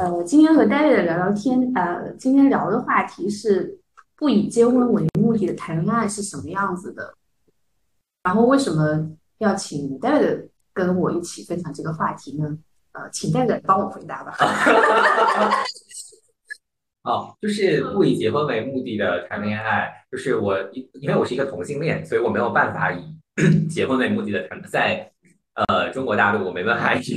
呃，今天和 David 聊聊天，呃，今天聊的话题是不以结婚为目的的谈恋爱是什么样子的。然后为什么要请 David 跟我一起分享这个话题呢？呃，请 David 帮我回答吧。哦，就是不以结婚为目的的谈恋爱，就是我因因为我是一个同性恋，所以我没有办法以 结婚为目的的谈，在呃中国大陆我没办法以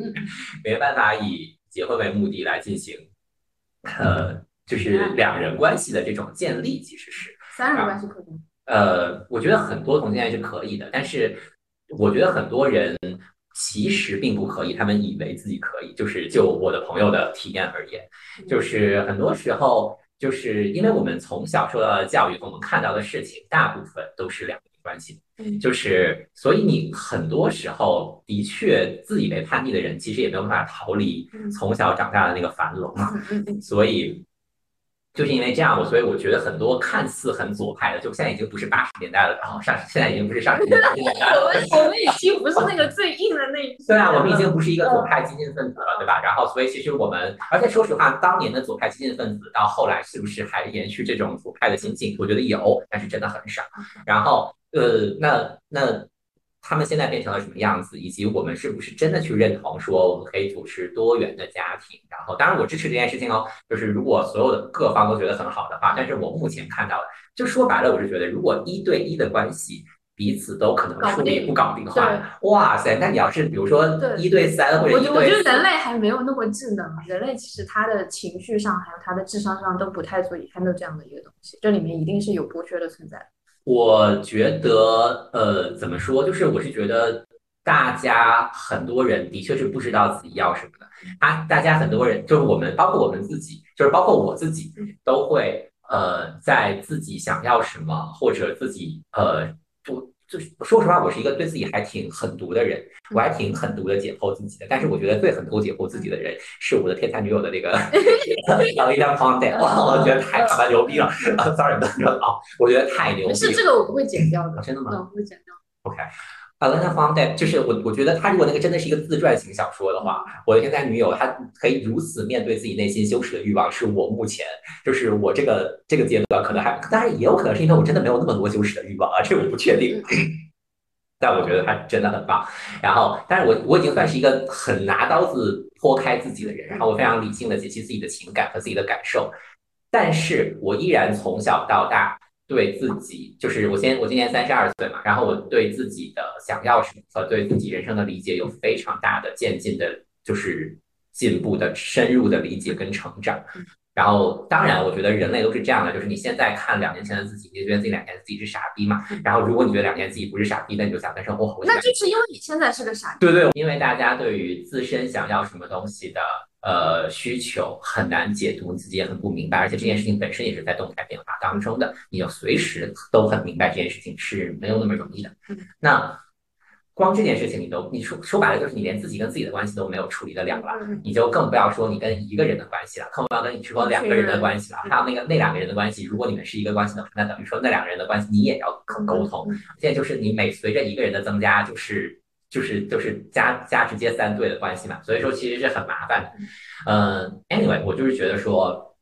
没办法以结婚为目的来进行呃就是两人关系的这种建立，其实是三人关系可以？呃，我觉得很多同性恋是可以的，但是我觉得很多人其实并不可以，他们以为自己可以。就是就我的朋友的体验而言，就是很多时候，就是因为我们从小受到的教育和我们看到的事情，大部分都是两人关系，就是所以你很多时候的确自以为叛逆的人，其实也没有办法逃离从小长大的那个樊笼，所以。就是因为这样，我所以我觉得很多看似很左派的，就现在已经不是八十年代了，然后上现在已经不是上十年代了。我们我们已经不是那个最硬的那一对啊，我们已经不是一个左派激进分子了，对吧？然后所以其实我们，而且说实话，当年的左派激进分子到后来是不是还延续这种左派的心境？我觉得有，但是真的很少。然后呃，那那。他们现在变成了什么样子，以及我们是不是真的去认同说我们可以主持多元的家庭？然后，当然我支持这件事情哦，就是如果所有的各方都觉得很好的话。但是我目前看到的，就说白了，我是觉得，如果一对一的关系彼此都可能处理不搞定的话，哇塞，那你要是比如说一对三或者一对，我觉得人类还没有那么智能，人类其实他的情绪上还有他的智商上都不太足以 handle 这样的一个东西，这里面一定是有剥削的存在。我觉得，呃，怎么说？就是我是觉得，大家很多人的确是不知道自己要什么的。啊，大家很多人，就是我们，包括我们自己，就是包括我自己，都会呃，在自己想要什么，或者自己呃不。就是说实话，我是一个对自己还挺狠毒的人，我还挺狠毒的解剖自己的。但是我觉得最狠毒解剖自己的人是我的天才女友的那个 p o n d 哇，我觉得太他妈牛逼了。Sorry，不能说啊，我觉得太牛逼。是这个我不会剪掉的，真的吗？我不会剪掉。OK。啊，那方代就是我，我觉得他如果那个真的是一个自传型小说的话，我的天才女友，她可以如此面对自己内心羞耻的欲望，是我目前就是我这个这个阶段可能还，当然也有可能是因为我真的没有那么多羞耻的欲望啊，这我不确定。但我觉得他真的很棒。然后，但是我我已经算是一个很拿刀子剖开自己的人，然后我非常理性的解析自己的情感和自己的感受，但是我依然从小到大。对自己，就是我先，我今年三十二岁嘛，然后我对自己的想要什么和对自己人生的理解有非常大的渐进的，就是进步的深入的理解跟成长。然后，当然，我觉得人类都是这样的，就是你现在看两年前的自己，你就觉得自己两年自己是傻逼嘛？然后，如果你觉得两年自己不是傻逼，那你就想跟生活活。那就是因为你现在是个傻逼。对对，因为大家对于自身想要什么东西的。呃，需求很难解读，自己也很不明白，而且这件事情本身也是在动态变化当中的，你要随时都很明白这件事情是没有那么容易的。那光这件事情你都，你说说白了就是你连自己跟自己的关系都没有处理得了了，你就更不要说你跟一个人的关系了，更不要跟你说两个人的关系了，还有那个那两个人的关系，如果你们是一个关系的话，那等于说那两个人的关系你也要沟通。现在就是你每随着一个人的增加，就是。就是就是加加直接三对的关系嘛，所以说其实是很麻烦的。嗯，anyway，我就是觉得说，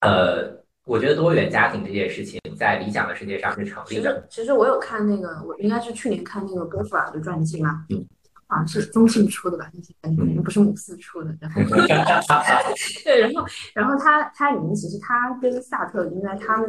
呃，我觉得多元家庭这件事情在理想的世界上是成立的。其实我有看那个，我应该是去年看那个波伏尔的传记嘛，好像是中信出的吧，那些感觉不是母四出的。然后 对，然后然后他他里面其实他跟萨特应该他们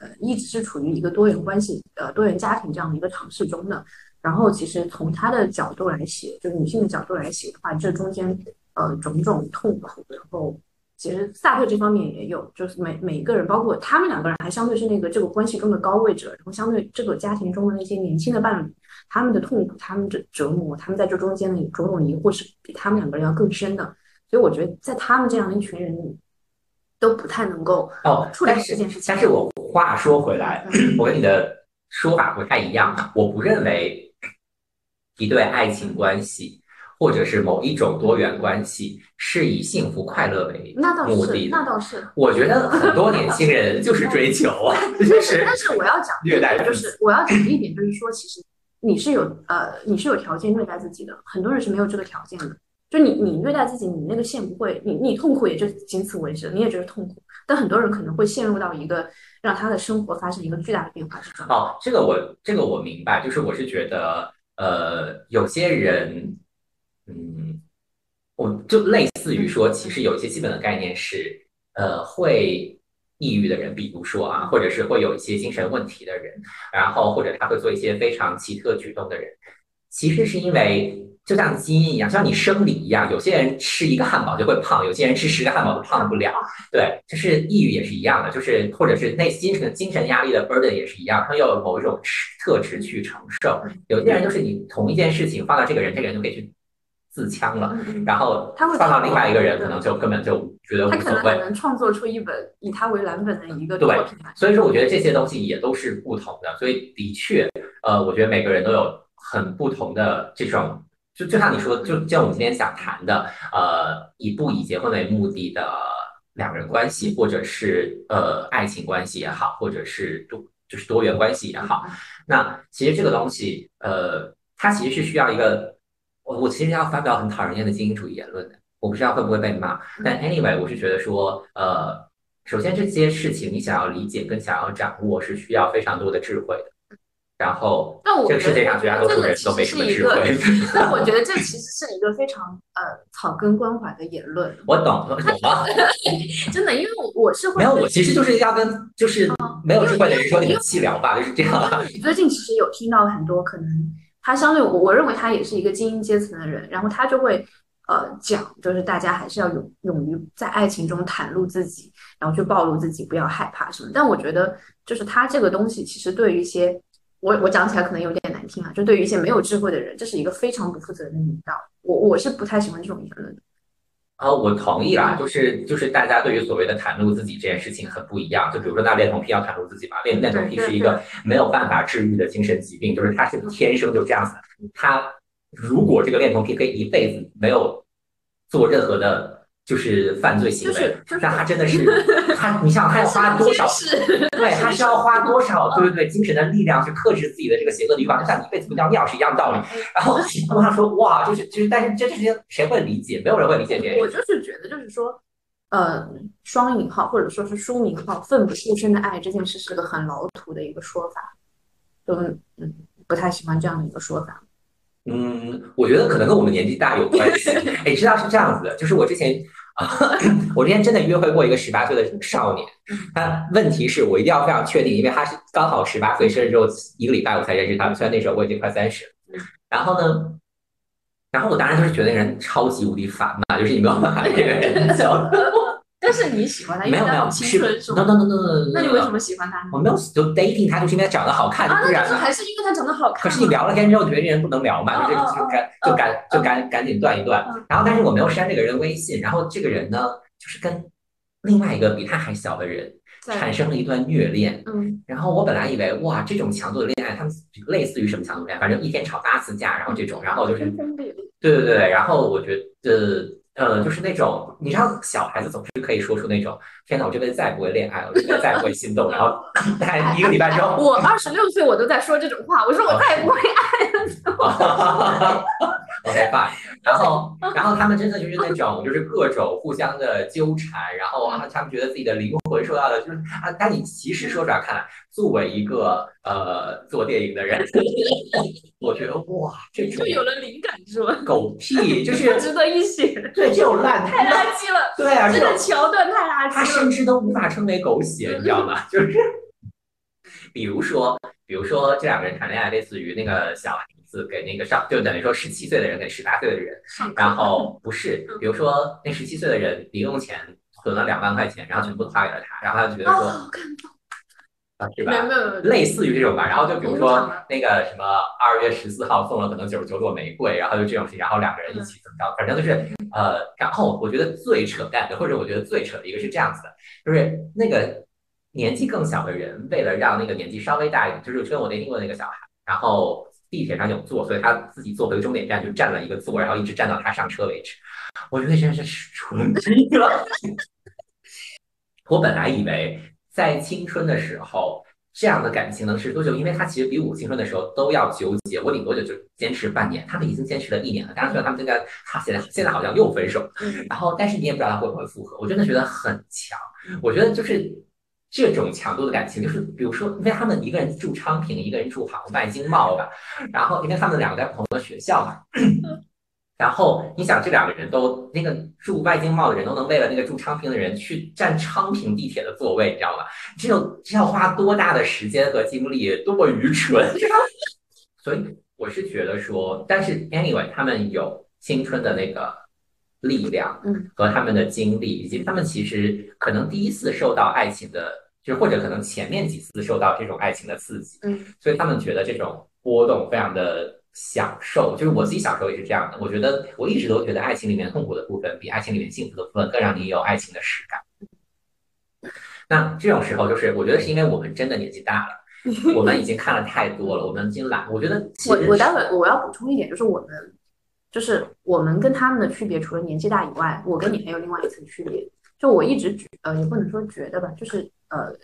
呃一直是处于一个多元关系呃多元家庭这样的一个尝试中的。然后，其实从他的角度来写，就是女性的角度来写的话，这中间呃种种痛苦，然后其实萨特这方面也有，就是每每一个人，包括他们两个人，还相对是那个这个关系中的高位者，然后相对这个家庭中的那些年轻的伴侣，他们的痛苦、他们的折磨，他们在这中间的种种疑惑是比他们两个人要更深的。所以我觉得，在他们这样的一群人都不太能够哦处理这件事情。但是我话说回来，我跟你的说法不太一样，我不认为。一对爱情关系，或者是某一种多元关系，是以幸福快乐为目的。那倒是，我觉得很多年轻人就是追求 啊，就是。但是我要讲虐待，就是我要讲的一点就是说，其实你是有呃，你是有条件虐待自己的，很多人是没有这个条件的。就你你虐待自己，你那个线不会，你你痛苦也就仅此为止，你也觉得痛苦。但很多人可能会陷入到一个让他的生活发生一个巨大的变化之中。哦，这个我这个我明白，就是我是觉得，呃，有些人，嗯，我就类似于说，其实有一些基本的概念是，呃，会抑郁的人，比如说啊，或者是会有一些精神问题的人，然后或者他会做一些非常奇特举动的人，其实是因为。就像基因一样，像你生理一样，有些人吃一个汉堡就会胖，有些人吃十个汉堡都胖不了。对，就是抑郁也是一样的，就是或者是内心精神压力的 burden 也是一样，他要有某一种特质去承受。有些人就是你同一件事情放到这个人，这个人就可以去自枪了，然后放到另外一个人，可能就根本就觉得无所谓。他能创作出一本以他为蓝本的一个作品。所以说，我觉得这些东西也都是不同的。所以的确，呃，我觉得每个人都有很不同的这种。就就像你说，就像我们今天想谈的，呃，以不以结婚为目的的两人关系，或者是呃爱情关系也好，或者是多就是多元关系也好，那其实这个东西，呃，它其实是需要一个，我我其实要发表很讨人厌的精英主义言论的，我不知道会不会被骂，但 anyway，我是觉得说，呃，首先这些事情你想要理解跟想要掌握是需要非常多的智慧的。然后，但我这个世界上绝大多数人都没什么智慧。那我觉得这其实是一个非常呃草根关怀的言论。我懂，懂吗？真的，因为我我是会没有，我其实就是要跟就是没有智慧的人说你们气疗吧，就是这样。最近其实有听到很多可能他相对我我认为他也是一个精英阶层的人，然后他就会呃讲，就是大家还是要勇勇于在爱情中袒露自己，然后去暴露自己，不要害怕什么。但我觉得就是他这个东西其实对于一些。我我讲起来可能有点难听啊，就对于一些没有智慧的人，这是一个非常不负责任的引导。我我是不太喜欢这种言论的。啊，我同意啦，就是就是大家对于所谓的袒露自己这件事情很不一样。就比如说那恋童癖要袒露自己嘛，恋恋童癖是一个没有办法治愈的精神疾病，就是他是天生就这样子。他如果这个恋童癖可以一辈子没有做任何的。就是犯罪行为，但他真的是 他，你想他要花多少？对，他是要花多少？对对对，精神的力量去克制自己的这个邪恶的欲望，就像你一辈子不尿尿是一样道理。然后我想说，哇，就是就是，但是这这些谁会理解？没有人会理解这个。我就是觉得，就是说，呃，双引号或者说是书名号“奋不顾身的爱”这件事是个很老土的一个说法，就嗯不太喜欢这样的一个说法。嗯，我觉得可能跟我们年纪大有关系。哎，知道是这样子的，就是我之前。我之前真的约会过一个十八岁的少年，但问题是我一定要非常确定，因为他是刚好十八岁生日之后一个礼拜我才认识他，虽然那时候我已经快三十了。然后呢，然后我当然就是觉得那个人超级无敌烦嘛，就是你没有办法跟这个人交 但是你喜欢他，没有没有，是 no no no no，那你为什么喜欢他？我没有就 dating 他，就是因为他长得好看，啊，那还是因为他长得好看。可是你聊了天之后，觉得这人不能聊嘛，就就赶就赶就赶赶紧断一断。然后，但是我没有删这个人微信，然后这个人呢，就是跟另外一个比他还小的人产生了一段虐恋。嗯，然后我本来以为哇，这种强度的恋爱，他们类似于什么强度恋爱？反正一天吵八次架，然后这种，然后就是对对对，然后我觉得。嗯，就是那种，你知道，小孩子总是可以说出那种“天哪，我这辈子再也不会恋爱了，我这辈子再也不会心动”，然后大一个礼拜之后，我二十六岁，我都在说这种话，我说我再也不会爱了。OK fine，然后，然后他们真的就是那种，就是各种互相的纠缠，然后啊，他们觉得自己的灵魂受到了，就是啊，但你其实说出来看，作为一个呃做电影的人，我觉得哇，这就有了灵感是吗？狗屁，就是不值得一写。对，这种烂太垃圾了。对啊，这个桥段太垃圾了。他甚至都无法称为狗血，你知道吗？就是，比如说，比如说这两个人谈恋爱，类似于那个小孩子。给那个上，就等于说十七岁的人给十八岁的人，然后不是，比如说那十七岁的人零用钱存了两万块钱，然后全部花给了他，然后他就觉得说，啊，是吧？类似于这种吧。然后就比如说那个什么二月十四号送了可能九十九朵玫瑰，然后就这种事情，然后两个人一起怎么着，反正就是呃，然后我觉得最扯淡的，或者我觉得最扯的一个是这样子的，就是那个年纪更小的人，为了让那个年纪稍微大一点，就是跟我那听过那个小孩，然后。地铁上有座，所以他自己坐回终点站就占了一个座，然后一直站到他上车为止。我觉得真是纯逼了。我本来以为在青春的时候，这样的感情能持续多久？因为他其实比我青春的时候都要纠结，我顶多就就坚持半年，他们已经坚持了一年了。当然，虽然他们现在他现在现在好像又分手，然后但是你也不知道他会不会复合。我真的觉得很强，我觉得就是这种强度的感情，就是比如说，因为他们一个人住昌平，一个人住杭外经贸吧，然后因为他们两个在不同的学校嘛。然后你想，这两个人都那个住外经贸的人都能为了那个住昌平的人去占昌平地铁的座位，你知道吗？这种这要花多大的时间和精力，多么愚蠢！所以我是觉得说，但是 anyway，他们有青春的那个力量，嗯，和他们的经历，以及他们其实可能第一次受到爱情的，就是或者可能前面几次受到这种爱情的刺激，嗯，所以他们觉得这种波动非常的。享受就是我自己小时候也是这样的，我觉得我一直都觉得爱情里面痛苦的部分比爱情里面幸福的部分更让你有爱情的实感。那这种时候就是我觉得是因为我们真的年纪大了，我们已经看了太多了，我们已经懒。我觉得我我待会我要补充一点，就是我们就是我们跟他们的区别，除了年纪大以外，我跟你还有另外一层区别。就我一直觉呃也不能说觉得吧，就是呃。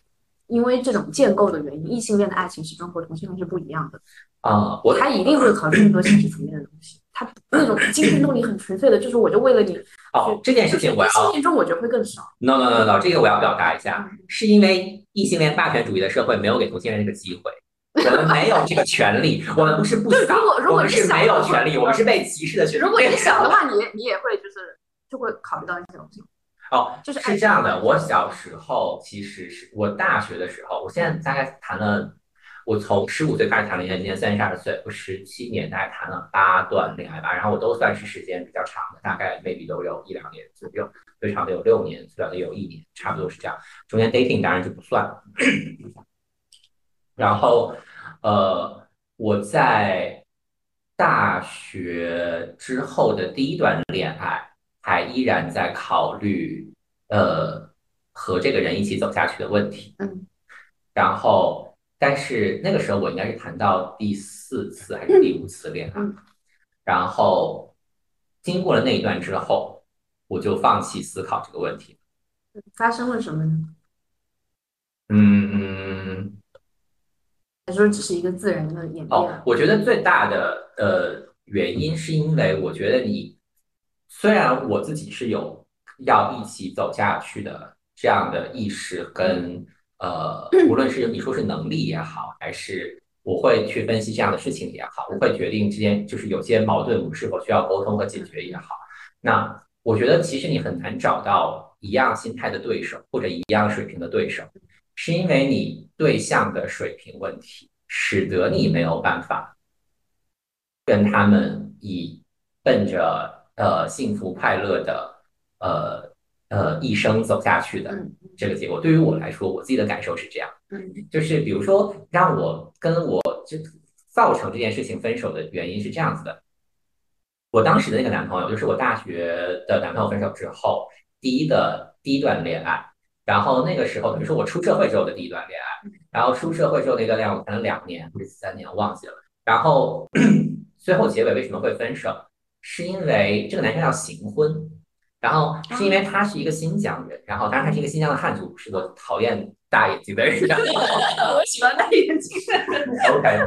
因为这种建构的原因，异性恋的爱情始终和同性恋是不一样的啊。我他一定会考虑更多现实层面的东西，他 那种精神动力很纯粹的，就是我就为了你。哦，这件事情我要。异性恋中我觉得会更少。No no no no，这个我要表达一下，是因为异性恋霸权主义的社会没有给同性恋这个机会，我们没有这个权利，我们不是不想，我们是没有权利，我们是被歧视的权利。如果你 想的话，你你也会就是就会考虑到一些东西。哦，就是是这样的。我小时候其实是我大学的时候，我现在大概谈了，我从十五岁开始谈恋爱，今年三十二岁，我十七年大概谈了八段恋爱吧，然后我都算是时间比较长的，大概 maybe 都有一两年左右，最长的有六年，最短的有一年，差不多是这样。中间 dating 当然就不算了。然后，呃，我在大学之后的第一段恋爱。还依然在考虑，呃，和这个人一起走下去的问题。嗯，然后，但是那个时候我应该是谈到第四次还是第五次恋爱，然后经过了那一段之后，我就放弃思考这个问题。发生了什么呢？嗯嗯，还说只是一个自然的演变？哦，我觉得最大的呃原因是因为我觉得你。虽然我自己是有要一起走下去的这样的意识跟呃，无论是你说是能力也好，还是我会去分析这样的事情也好，我会决定之间就是有些矛盾我们是否需要沟通和解决也好。那我觉得其实你很难找到一样心态的对手或者一样水平的对手，是因为你对象的水平问题，使得你没有办法跟他们以奔着。呃，幸福快乐的，呃呃，一生走下去的这个结果，对于我来说，我自己的感受是这样，嗯，就是比如说，让我跟我就造成这件事情分手的原因是这样子的，我当时的那个男朋友，就是我大学的男朋友分手之后第一的第一段恋爱，然后那个时候比如说我出社会之后的第一段恋爱，然后出社会之后那段恋爱我谈了两年或者三年，我忘记了，然后 最后结尾为什么会分手？是因为这个男生要行婚，然后是因为他是一个新疆人，然后当然他是一个新疆的汉族，是个讨厌大眼睛的人。我喜欢大眼睛的人。OK，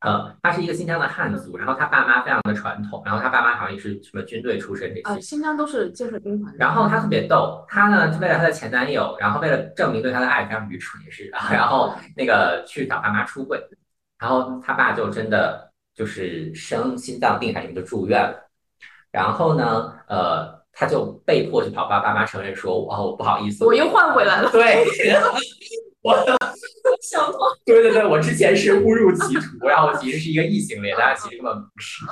呃，他是一个新疆的汉族，然后他爸妈非常的传统，然后他爸妈好像也是什么军队出身这些。啊，新疆都是建设兵团。然后他特别逗，他呢为了他的前男友，然后为了证明对他的爱非常愚蠢也是，然后那个去找爸妈出柜，然后他爸就真的。就是生心脏病还是什么就住院了，然后呢，呃，他就被迫去跑爸爸妈承认说，哦，不好意思，我又换回来了。对，我想错。对对对，我之前是误入歧途，然后其实是一个异性恋，大家其实根本不是。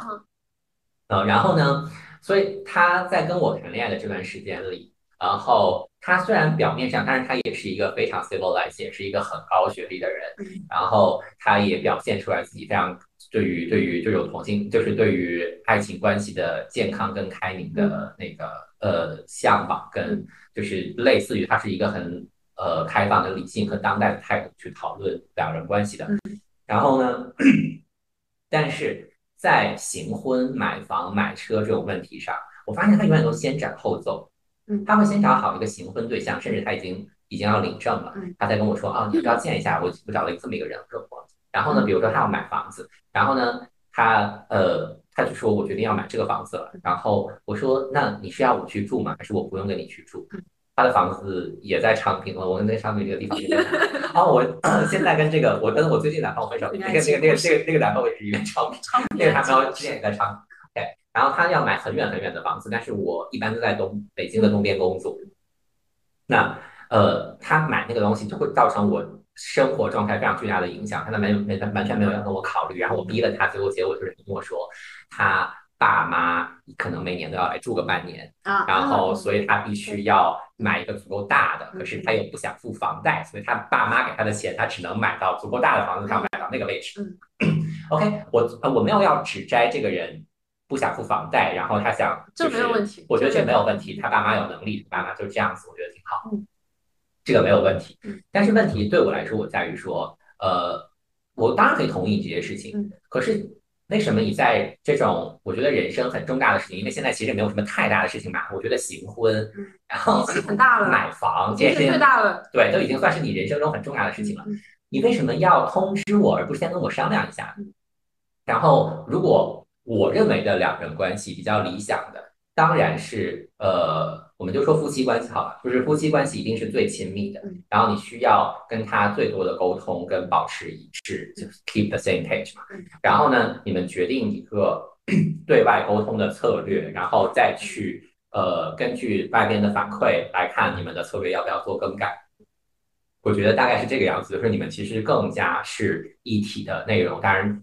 嗯，然后呢，所以他在跟我谈恋爱的这段时间里，然后他虽然表面上，但是他也是一个非常 civilized，也是一个很高学历的人，然后他也表现出来自己非常。对于对于就有同性，就是对于爱情关系的健康跟开明的那个呃向往，跟就是类似于他是一个很呃开放的理性和当代的态度去讨论两人关系的。然后呢，但是在行婚、买房、买车这种问题上，我发现他永远都先斩后奏。嗯，他会先找好一个行婚对象，甚至他已经已经要领证了，他才跟我说啊，你要不要见一下？我我找了这么一个人，我说然后呢，比如说他要买房子，然后呢，他呃，他就说我决定要买这个房子了。然后我说，那你是要我去住吗？还是我不用跟你去住？他的房子也在昌平了，我跟那昌平这个地方。然后我现在跟这个，我跟我最近男朋友分手，那个那个那个那个那个男朋友也是一个昌平，那个男朋友之前也在昌平。对，然后他要买很远很远的房子，但是我一般都在东北京的东边工作。那呃，他买那个东西就会造成我。生活状态非常巨大的影响，他没没完全没有要跟我考虑，然后我逼了他，最后结果就是跟我说，他爸妈可能每年都要来住个半年，然后所以他必须要买一个足够大的，可是他又不想付房贷，所以他爸妈给他的钱，他只能买到足够大的房子上，买到那个位置。OK，我我没有要指摘这个人不想付房贷，然后他想，这没有问题，我觉得这没有问题，他爸妈有能力，爸妈就这样子，我觉得挺好。这个没有问题，但是问题对我来说，我在于说，呃，我当然可以同意这些事情，可是为什么你在这种我觉得人生很重大的事情，因为现在其实没有什么太大的事情吧？我觉得行婚，然后很大了，买房这件事情最大了，对，都已经算是你人生中很重要的事情了。你为什么要通知我，而不是先跟我商量一下？然后，如果我认为的两人关系比较理想的，当然是呃。我们就说夫妻关系好了，就是夫妻关系一定是最亲密的，然后你需要跟他最多的沟通跟保持一致，就是 keep the same page 嘛。然后呢，你们决定一个 对外沟通的策略，然后再去呃根据外边的反馈来看你们的策略要不要做更改。我觉得大概是这个样子，就是你们其实更加是一体的内容，当然。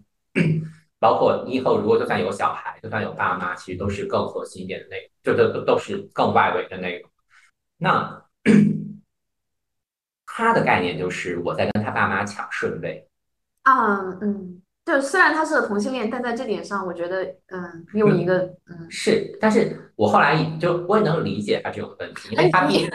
包括你以后如果就算有小孩，就算有爸妈，其实都是更核心一点的内容，就都都是更外围的内容。那 他的概念就是我在跟他爸妈抢顺位。啊，嗯，就虽然他是个同性恋，但在这点上，我觉得，嗯，用一个，嗯，是，但是我后来就我也能理解他这种问题，因为他你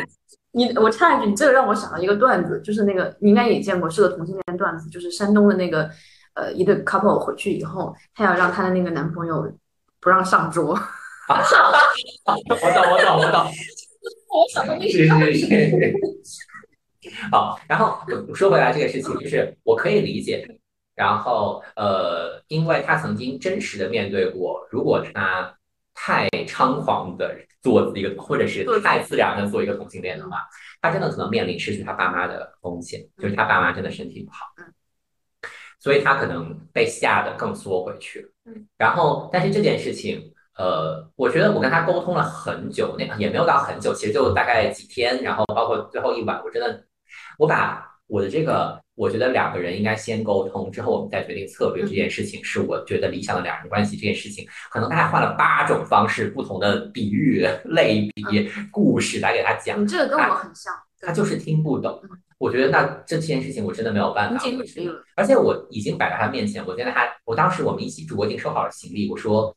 你我插一句，你这个让我想到一个段子，就是那个你应该也见过，是个同性恋段子，就是山东的那个。呃，一对 couple 回去以后，她要让她的那个男朋友不让上桌。我懂，我懂，我懂。我想到是是是。好，然后说回来这个事情，就是我可以理解。然后呃，因为他曾经真实的面对过，如果他太猖狂的做一个，或者是太自然的做一个同性恋的话，他真的可能面临失去他爸妈的风险，就是他爸妈真的身体不好。所以他可能被吓得更缩回去了。嗯，然后，但是这件事情，呃，我觉得我跟他沟通了很久，那也没有到很久，其实就大概几天。然后包括最后一晚，我真的，我把我的这个，我觉得两个人应该先沟通，之后我们再决定策略。这件事情是我觉得理想的两人关系。这件事情可能他还换了八种方式，不同的比喻、类比、故事来给他讲。你这个跟我很像，他就是听不懂。我觉得那这件事情我真的没有办法，而且我已经摆在他面前。我现在还，我当时我们一起住，我已经收好了行李。我说，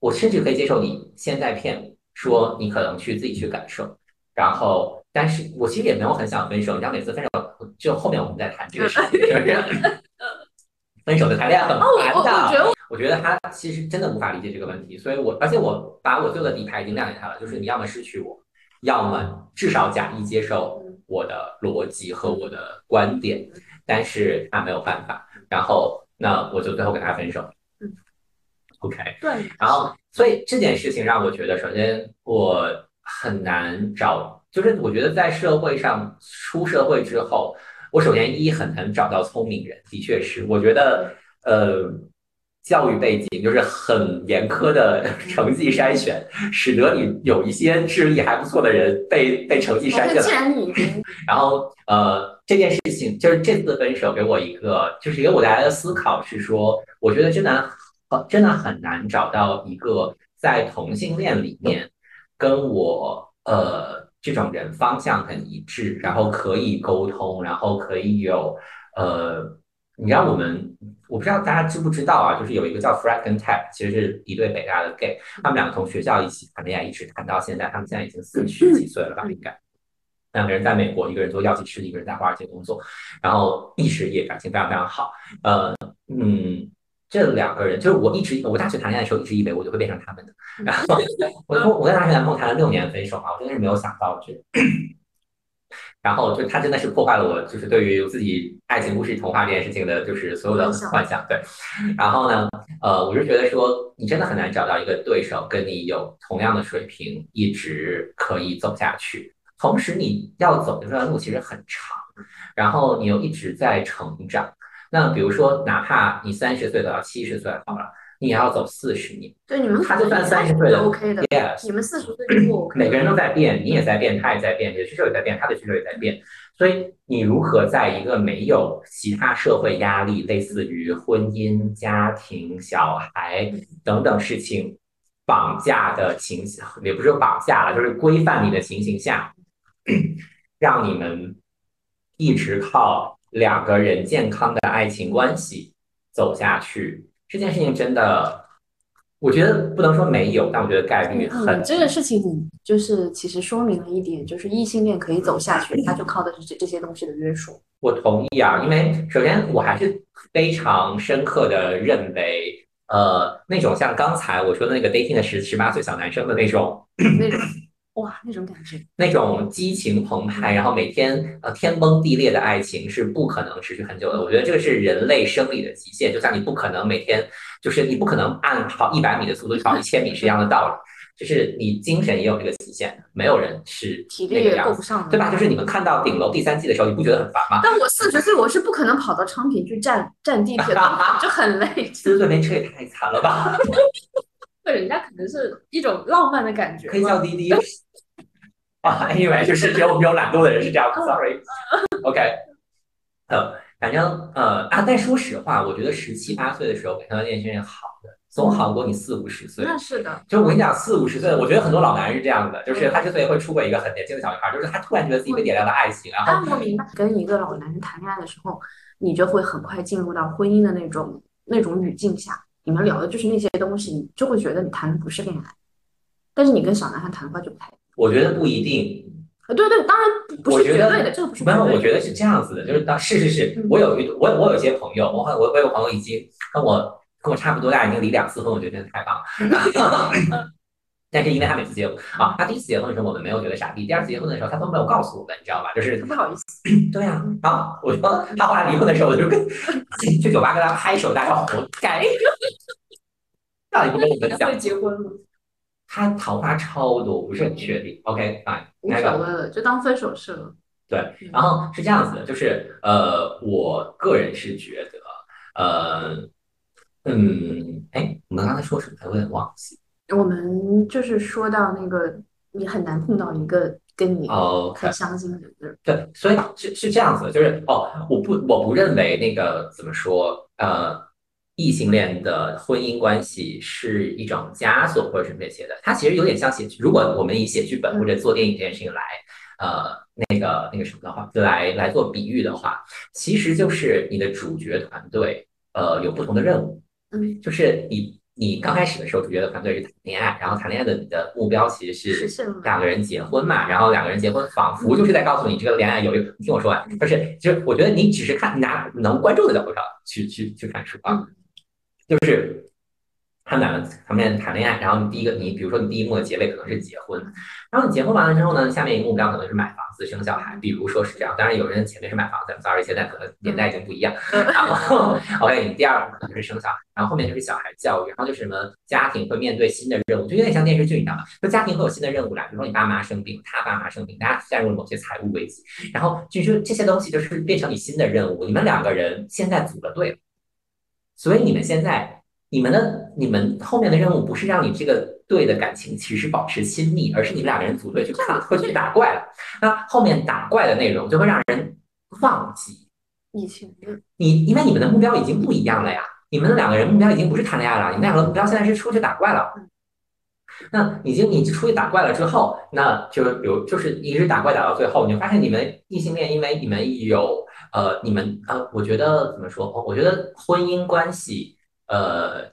我甚至可以接受你现在骗我说你可能去自己去感受。然后，但是我其实也没有很想分手。你知道，每次分手就后面我们在谈这个事情，分手的谈恋爱很烦的。我觉得他其实真的无法理解这个问题，所以我而且我把我最后的底牌已经亮给他了，就是你要么失去我，要么至少假意接受。我的逻辑和我的观点，但是他没有办法，然后那我就最后跟他分手。嗯，OK，对。然后，所以这件事情让我觉得，首先我很难找，就是我觉得在社会上出社会之后，我首先一很难找到聪明人，的确是，我觉得呃。教育背景就是很严苛的成绩筛选，使得你有一些智力还不错的人被被成绩筛选。然后呃，这件事情就是这次分手给我一个，就是给我带来的思考是说，我觉得真的很真的很难找到一个在同性恋里面跟我呃这种人方向很一致，然后可以沟通，然后可以有呃。你让我们，我不知道大家知不知道啊，就是有一个叫 Fred 跟 Ted，其实是一对北大的 gay，他们两个从学校一起谈恋爱，一直谈到现在，他们现在已经四十几岁了吧，应该。两个人在美国，一个人做药剂师，一个人在华尔街工作，然后一直也感情非常非常好。呃，嗯，这两个人就是我一直我大学谈恋爱的时候一直以为我就会变成他们的，然后 我我跟大学男朋友谈了六年分手嘛，我真的是没有想到，就。然后就他真的是破坏了我就是对于自己爱情故事童话这件事情的，就是所有的幻想。对，然后呢，呃，我是觉得说你真的很难找到一个对手跟你有同样的水平，一直可以走下去。同时你要走的这段路其实很长，然后你又一直在成长。那比如说，哪怕你三十岁走到七十岁好了。你也要走四十年，对你们他就算三十岁了，OK 的。Yes，你们四十岁就不 OK。每个人都在变，你也在变，他也在变，你的需求也在变，他的需求也在变。所以你如何在一个没有其他社会压力，类似于婚姻、家庭、小孩等等事情绑架的情形，也不是绑架了，就是规范你的情形下，让你们一直靠两个人健康的爱情关系走下去？这件事情真的，我觉得不能说没有，但我觉得概率很。这个事情就是其实说明了一点，就是异性恋可以走下去，它就靠的是这这些东西的约束。我同意啊，因为首先我还是非常深刻的认为，呃，那种像刚才我说的那个 dating 的十十八岁小男生的那种那种。哇，那种感觉，那种激情澎湃，然后每天呃天崩地裂的爱情是不可能持续很久的。我觉得这个是人类生理的极限，就像你不可能每天就是你不可能按跑一百米的速度跑一千米是一样的道理。就是你精神也有这个极限，没有人是体力也够不上的，对吧？就是你们看到顶楼第三季的时候，你不觉得很烦吗？但我四十岁，我是不可能跑到昌平去站站地铁的，就很累。四十岁没车也太惨了吧？那人家可能是一种浪漫的感觉，可以叫滴滴。啊，因为就是只有比较懒惰的人是这样，sorry，OK，呃，反正呃啊，但说实话，我觉得十七八岁的时候陪到年轻人好的，总好过你四五十岁。那是的，就我跟你讲，四五十岁，我觉得很多老男人是这样的，就是他之所以会出轨一个很年轻的小女孩，就是他突然觉得自己被点亮了爱情，然后我明白，跟一个老男人谈恋爱的时候，你就会很快进入到婚姻的那种那种语境下，你们聊的就是那些东西，你就会觉得你谈的不是恋爱，但是你跟小男孩谈的话就不太。我觉得不一定，对对，当然不是绝对的，这个不是。没有，我觉得是这样子的，就是当是是是，我有一我我有些朋友，我我我有朋友已经跟我跟我差不多大，已经离两次婚，我觉得真的太棒了。但是因为他每次结婚啊，他第一次结婚的时候我们没有觉得傻逼，第二次结婚的时候他都没有告诉我们，你知道吧？就是不好意思。对呀，啊，我说他后来离婚的时候，我就跟去酒吧跟他拍手，大家活该。到底不跟我们讲？会结婚吗？他桃花超多，不是很确定。OK，fine，无所谓了，就当分手是了。对，然后是这样子的，就是呃，我个人是觉得，呃，嗯，哎，我们刚才说什么？我有点忘记。我们就是说到那个，你很难碰到一个跟你很相近的人。对，所以是是这样子，就是哦，我不我不认为那个怎么说，呃。异性恋的婚姻关系是一种枷锁，或者是那些的。它其实有点像写，如果我们以写剧本或者做电影这件事情来，呃，那个那个什么的话，来来做比喻的话，其实就是你的主角团队，呃，有不同的任务。嗯，就是你你刚开始的时候，主角的团队是谈恋爱，然后谈恋爱的你的目标其实是两个人结婚嘛，然后两个人结婚仿佛就是在告诉你这个恋爱有一个，你听我说完，就是就是我觉得你只是看拿能观众的角度上去去去看书啊。就是他们两个他们谈恋爱，然后你第一个你比如说你第一幕的结尾可能是结婚，然后你结婚完了之后呢，下面一个目标可能是买房子生小孩，比如说是这样。当然有人前面是买房子，sorry，现在可能年代已经不一样。然后 OK，你第二可能就是生小孩，然后 后面就是小孩教育，然后就是什么家庭会面对新的任务，就有点像电视剧，你知道吗？就家庭会有新的任务来，比如说你爸妈生病，他爸妈生病，大家陷入了某些财务危机，然后就是这些东西就是变成你新的任务。你们两个人现在组了队了。所以你们现在，你们的你们后面的任务不是让你这个队的感情其实保持亲密，而是你们两个人组队去看，会去打怪了。那后面打怪的内容就会让人忘记以前你，因为你们的目标已经不一样了呀。你们的两个人目标已经不是谈恋爱了，你们两个目标现在是出去打怪了。那已经你出去打怪了之后，那就比如就是一直打怪打到最后，你发现你们异性恋，因为你们有。呃，你们呃，我觉得怎么说？我觉得婚姻关系呃，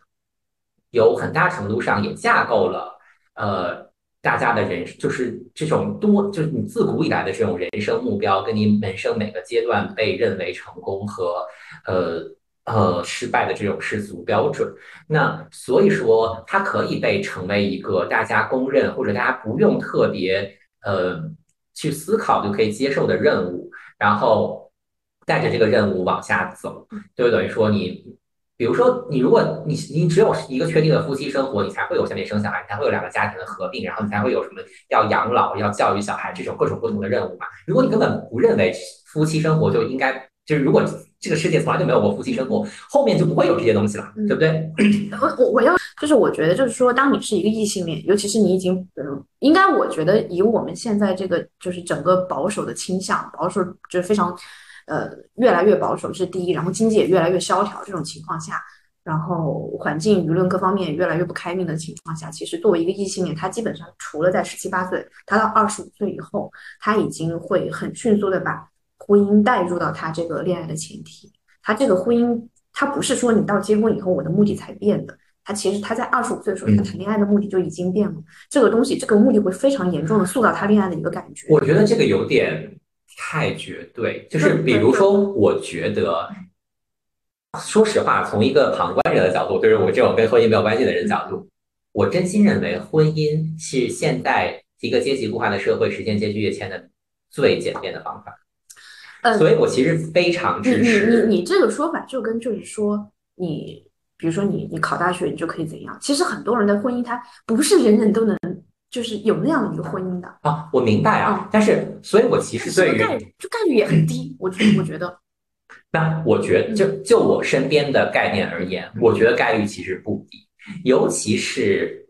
有很大程度上也架构了呃，大家的人就是这种多，就是你自古以来的这种人生目标，跟你人生每个阶段被认为成功和呃呃失败的这种世俗标准。那所以说，它可以被成为一个大家公认或者大家不用特别呃。去思考就可以接受的任务，然后带着这个任务往下走，就等于说你。比如说，你如果你你只有一个确定的夫妻生活，你才会有下面生小孩，你才会有两个家庭的合并，然后你才会有什么要养老、要教育小孩这种各种不同的任务嘛。如果你根本不认为夫妻生活就应该，就是如果这个世界从来就没有过夫妻生活，后面就不会有这些东西了，对不对？我我我要就是我觉得就是说，当你是一个异性恋，尤其是你已经嗯，应该我觉得以我们现在这个就是整个保守的倾向，保守就是非常。呃，越来越保守是第一，然后经济也越来越萧条这种情况下，然后环境、舆论各方面也越来越不开明的情况下，其实作为一个异性恋，他基本上除了在十七八岁，他到二十五岁以后，他已经会很迅速的把婚姻带入到他这个恋爱的前提。他这个婚姻，他不是说你到结婚以后我的目的才变的，他其实他在二十五岁的时候，他谈恋爱的目的就已经变了。这个东西，这个目的会非常严重的塑造他恋爱的一个感觉。我觉得这个有点。太绝对，就是比如说，我觉得，说实话，从一个旁观者的角度，就是我这种跟婚姻没有关系的人角度，我真心认为婚姻是现在一个阶级固化的社会实现阶级跃迁的最简便的方法。呃，所以我其实非常支持你。你你这个说法就跟就是说，你比如说你你考大学你就可以怎样？其实很多人的婚姻，他不是人人都能。就是有那样的一个婚姻的啊，我明白啊，但是，所以我其实对于概率就概率也很低，我觉我觉得，那我觉得就就我身边的概念而言，我觉得概率其实不低，尤其是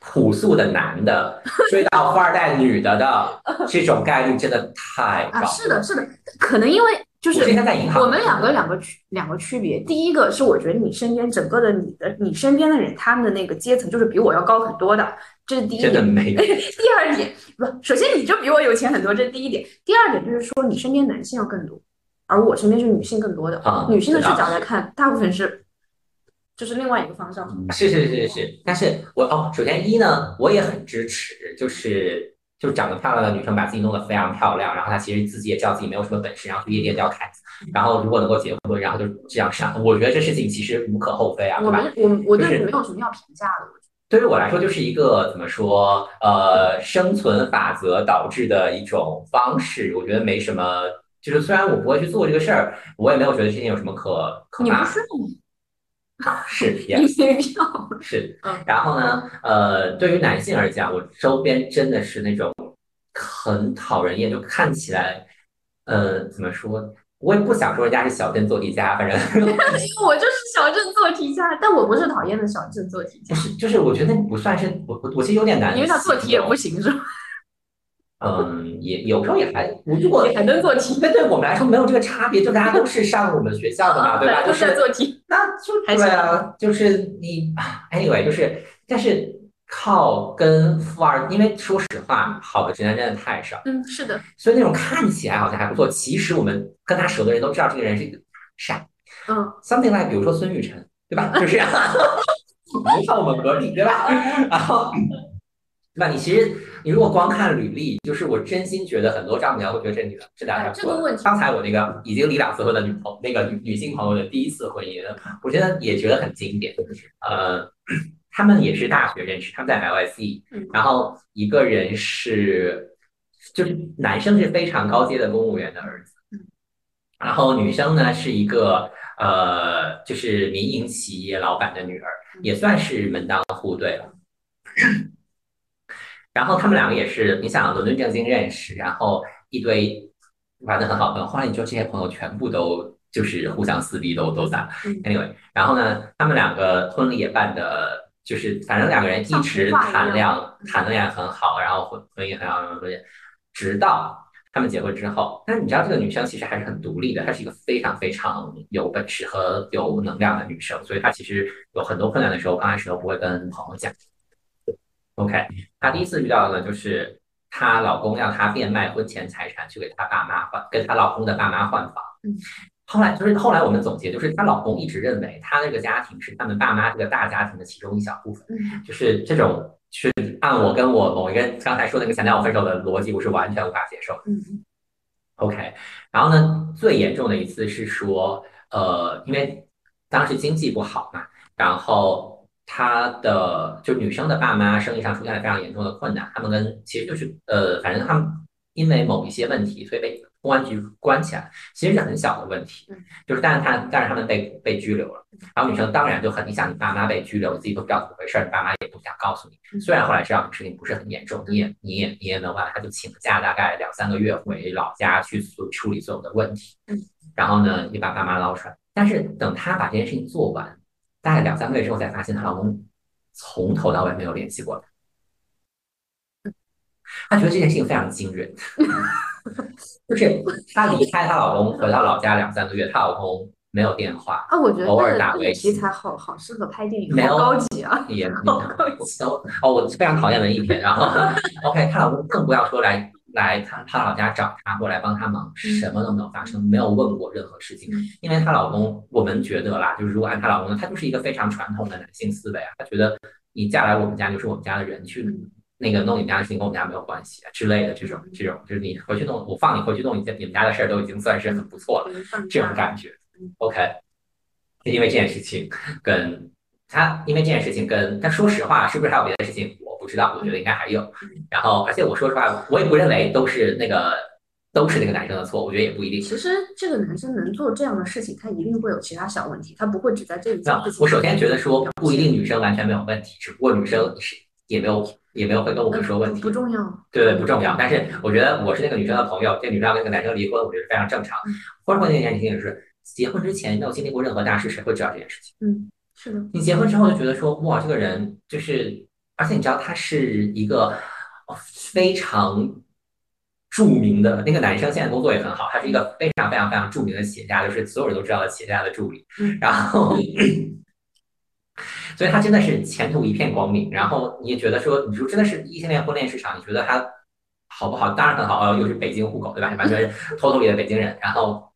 朴素的男的追到富二代女的的 这种概率真的太高。是的，是的，可能因为。就是我们两个两个区两个区别，第一个是我觉得你身边整个的你的你身边的人，他们的那个阶层就是比我要高很多的，这是第一点。第二点不，首先你就比我有钱很多，这是第一点。第二点就是说你身边男性要更多，而我身边是女性更多的。啊女性的视角来看，大部分是就是另外一个方向。是是是是，但是我哦，首先一呢，我也很支持，就是。就是长得漂亮的女生把自己弄得非常漂亮，然后她其实自己也知道自己没有什么本事，然后去夜店钓凯子，然后如果能够结婚，然后就这样上，我觉得这事情其实无可厚非啊，对吧？我我对你没有什么要评价的。对于我来说，就是一个怎么说，呃，生存法则导致的一种方式，我觉得没什么。就是虽然我不会去做这个事儿，我也没有觉得这件有什么可可骂。是，也 是，然后呢，呃，对于男性而讲，我周边真的是那种很讨人厌，就看起来，呃，怎么说？我也不想说人家是小镇做题家，反正 我就是小镇做题家，但我不是讨厌的小镇做题家，就是就是，我觉得你不算是我我我其实有点难，因为他做题也不行，是吧？嗯，也有时候也还，如果还能做题，那对我们来说没有这个差别，就大家都是上我们学校的嘛，对吧？就是做题，那就对啊，就是你，anyway，就是，但是靠跟富二，因为说实话，好的直男真的太少，嗯，是的，所以那种看起来好像还不错，其实我们跟他熟的人都知道这个人是一个傻，嗯，something like，比如说孙雨晨，对吧？就是，不上我们隔壁，对吧？然后。对吧？你其实，你如果光看履历，就是我真心觉得很多丈母娘会觉得这女的这俩还不错。刚才我那个已经离两次婚的女朋那个女女性朋友的第一次婚姻，我觉得也觉得很经典。呃，他们也是大学认识，他们在 LSE，然后一个人是就是男生是非常高阶的公务员的儿子，然后女生呢是一个呃就是民营企业老板的女儿，也算是门当户对了。然后他们两个也是，你想伦敦政经认识，然后一堆玩的很好朋友。后来你说这些朋友全部都就是互相撕逼，都都散了。Anyway，然后呢，他们两个婚礼也办的，就是反正两个人一直谈恋谈的也很好，然后婚婚姻很好，婚姻直到他们结婚之后。但是你知道这个女生其实还是很独立的，她是一个非常非常有本事和有能量的女生，所以她其实有很多困难的时候，刚开始都不会跟朋友讲。OK，她第一次遇到的呢就是她老公让她变卖婚前财产去给她爸妈换，跟她老公的爸妈换房。嗯，后来就是后来我们总结，就是她老公一直认为她那个家庭是他们爸妈这个大家庭的其中一小部分。嗯，就是这种是按我跟我某一个刚才说那个强调我分手的逻辑，我是完全无法接受。嗯，OK，然后呢，最严重的一次是说，呃，因为当时经济不好嘛，然后。她的就女生的爸妈生意上出现了非常严重的困难，他们跟其实就是呃，反正他们因为某一些问题，所以被公安局关起来，其实是很小的问题，就是，但是他，但是他们被被拘留了，然后女生当然就很，你想你爸妈被拘留，自己都不知道怎么回事，你爸妈也不想告诉你，虽然后来知道这个事情不是很严重，你也你也你也能办法，他就请假大概两三个月回老家去处处理所有的问题，然后呢也把爸妈捞出来，但是等他把这件事情做完，大概两三个月之后才发现她老公从头到尾没有联系过她。她觉得这件事情非常惊人，就是她离开她老公回到老家两三个月，她老公没有电话啊，我觉得偶尔打微信，题材好好适合拍电影，没有高级啊，也高级哦，我非常讨厌文艺片，然后 OK，她老公更不要说来来她她老家找她过来帮她忙，什么都没有发生，没有问过任何事情，因为她老公我们觉得啦，就是如果按她老公，他就是一个非常传统的男性思维啊，他觉得你嫁来我们家就是我们家的人去。那个弄你们家的事情跟我们家没有关系啊之类的这种这种，就是你回去弄，我放你回去弄你你们家的事儿都已经算是很不错了，这种感觉。OK，因为这件事情跟他，因为这件事情跟但说实话，是不是还有别的事情？我不知道，我觉得应该还有。然后，而且我说实话，我也不认为都是那个都是那个男生的错，我觉得也不一定。其实这个男生能做这样的事情，他一定会有其他小问题，他不会只在这一。我首先觉得说不一定女生完全没有问题，只不过女生是也没有。也没有会跟我们说问题，不重要。对对，不重要。但是我觉得我是那个女生的朋友，这女生要跟那个男生离婚，我觉得非常正常。婚后那件事情是，结婚之前没有经历过任何大事，谁会知道这件事情？嗯，是的。你结婚之后就觉得说，哇，这个人就是，而且你知道他是一个非常著名的那个男生，现在工作也很好，他是一个非常非常非常著名的企业家，就是所有人都知道的企业家的助理。然后。所以他真的是前途一片光明，然后你也觉得说，你说真的是异性恋婚恋市场，你觉得他好不好？当然很好，又是北京户口，对吧？完全是偷偷里的北京人。然后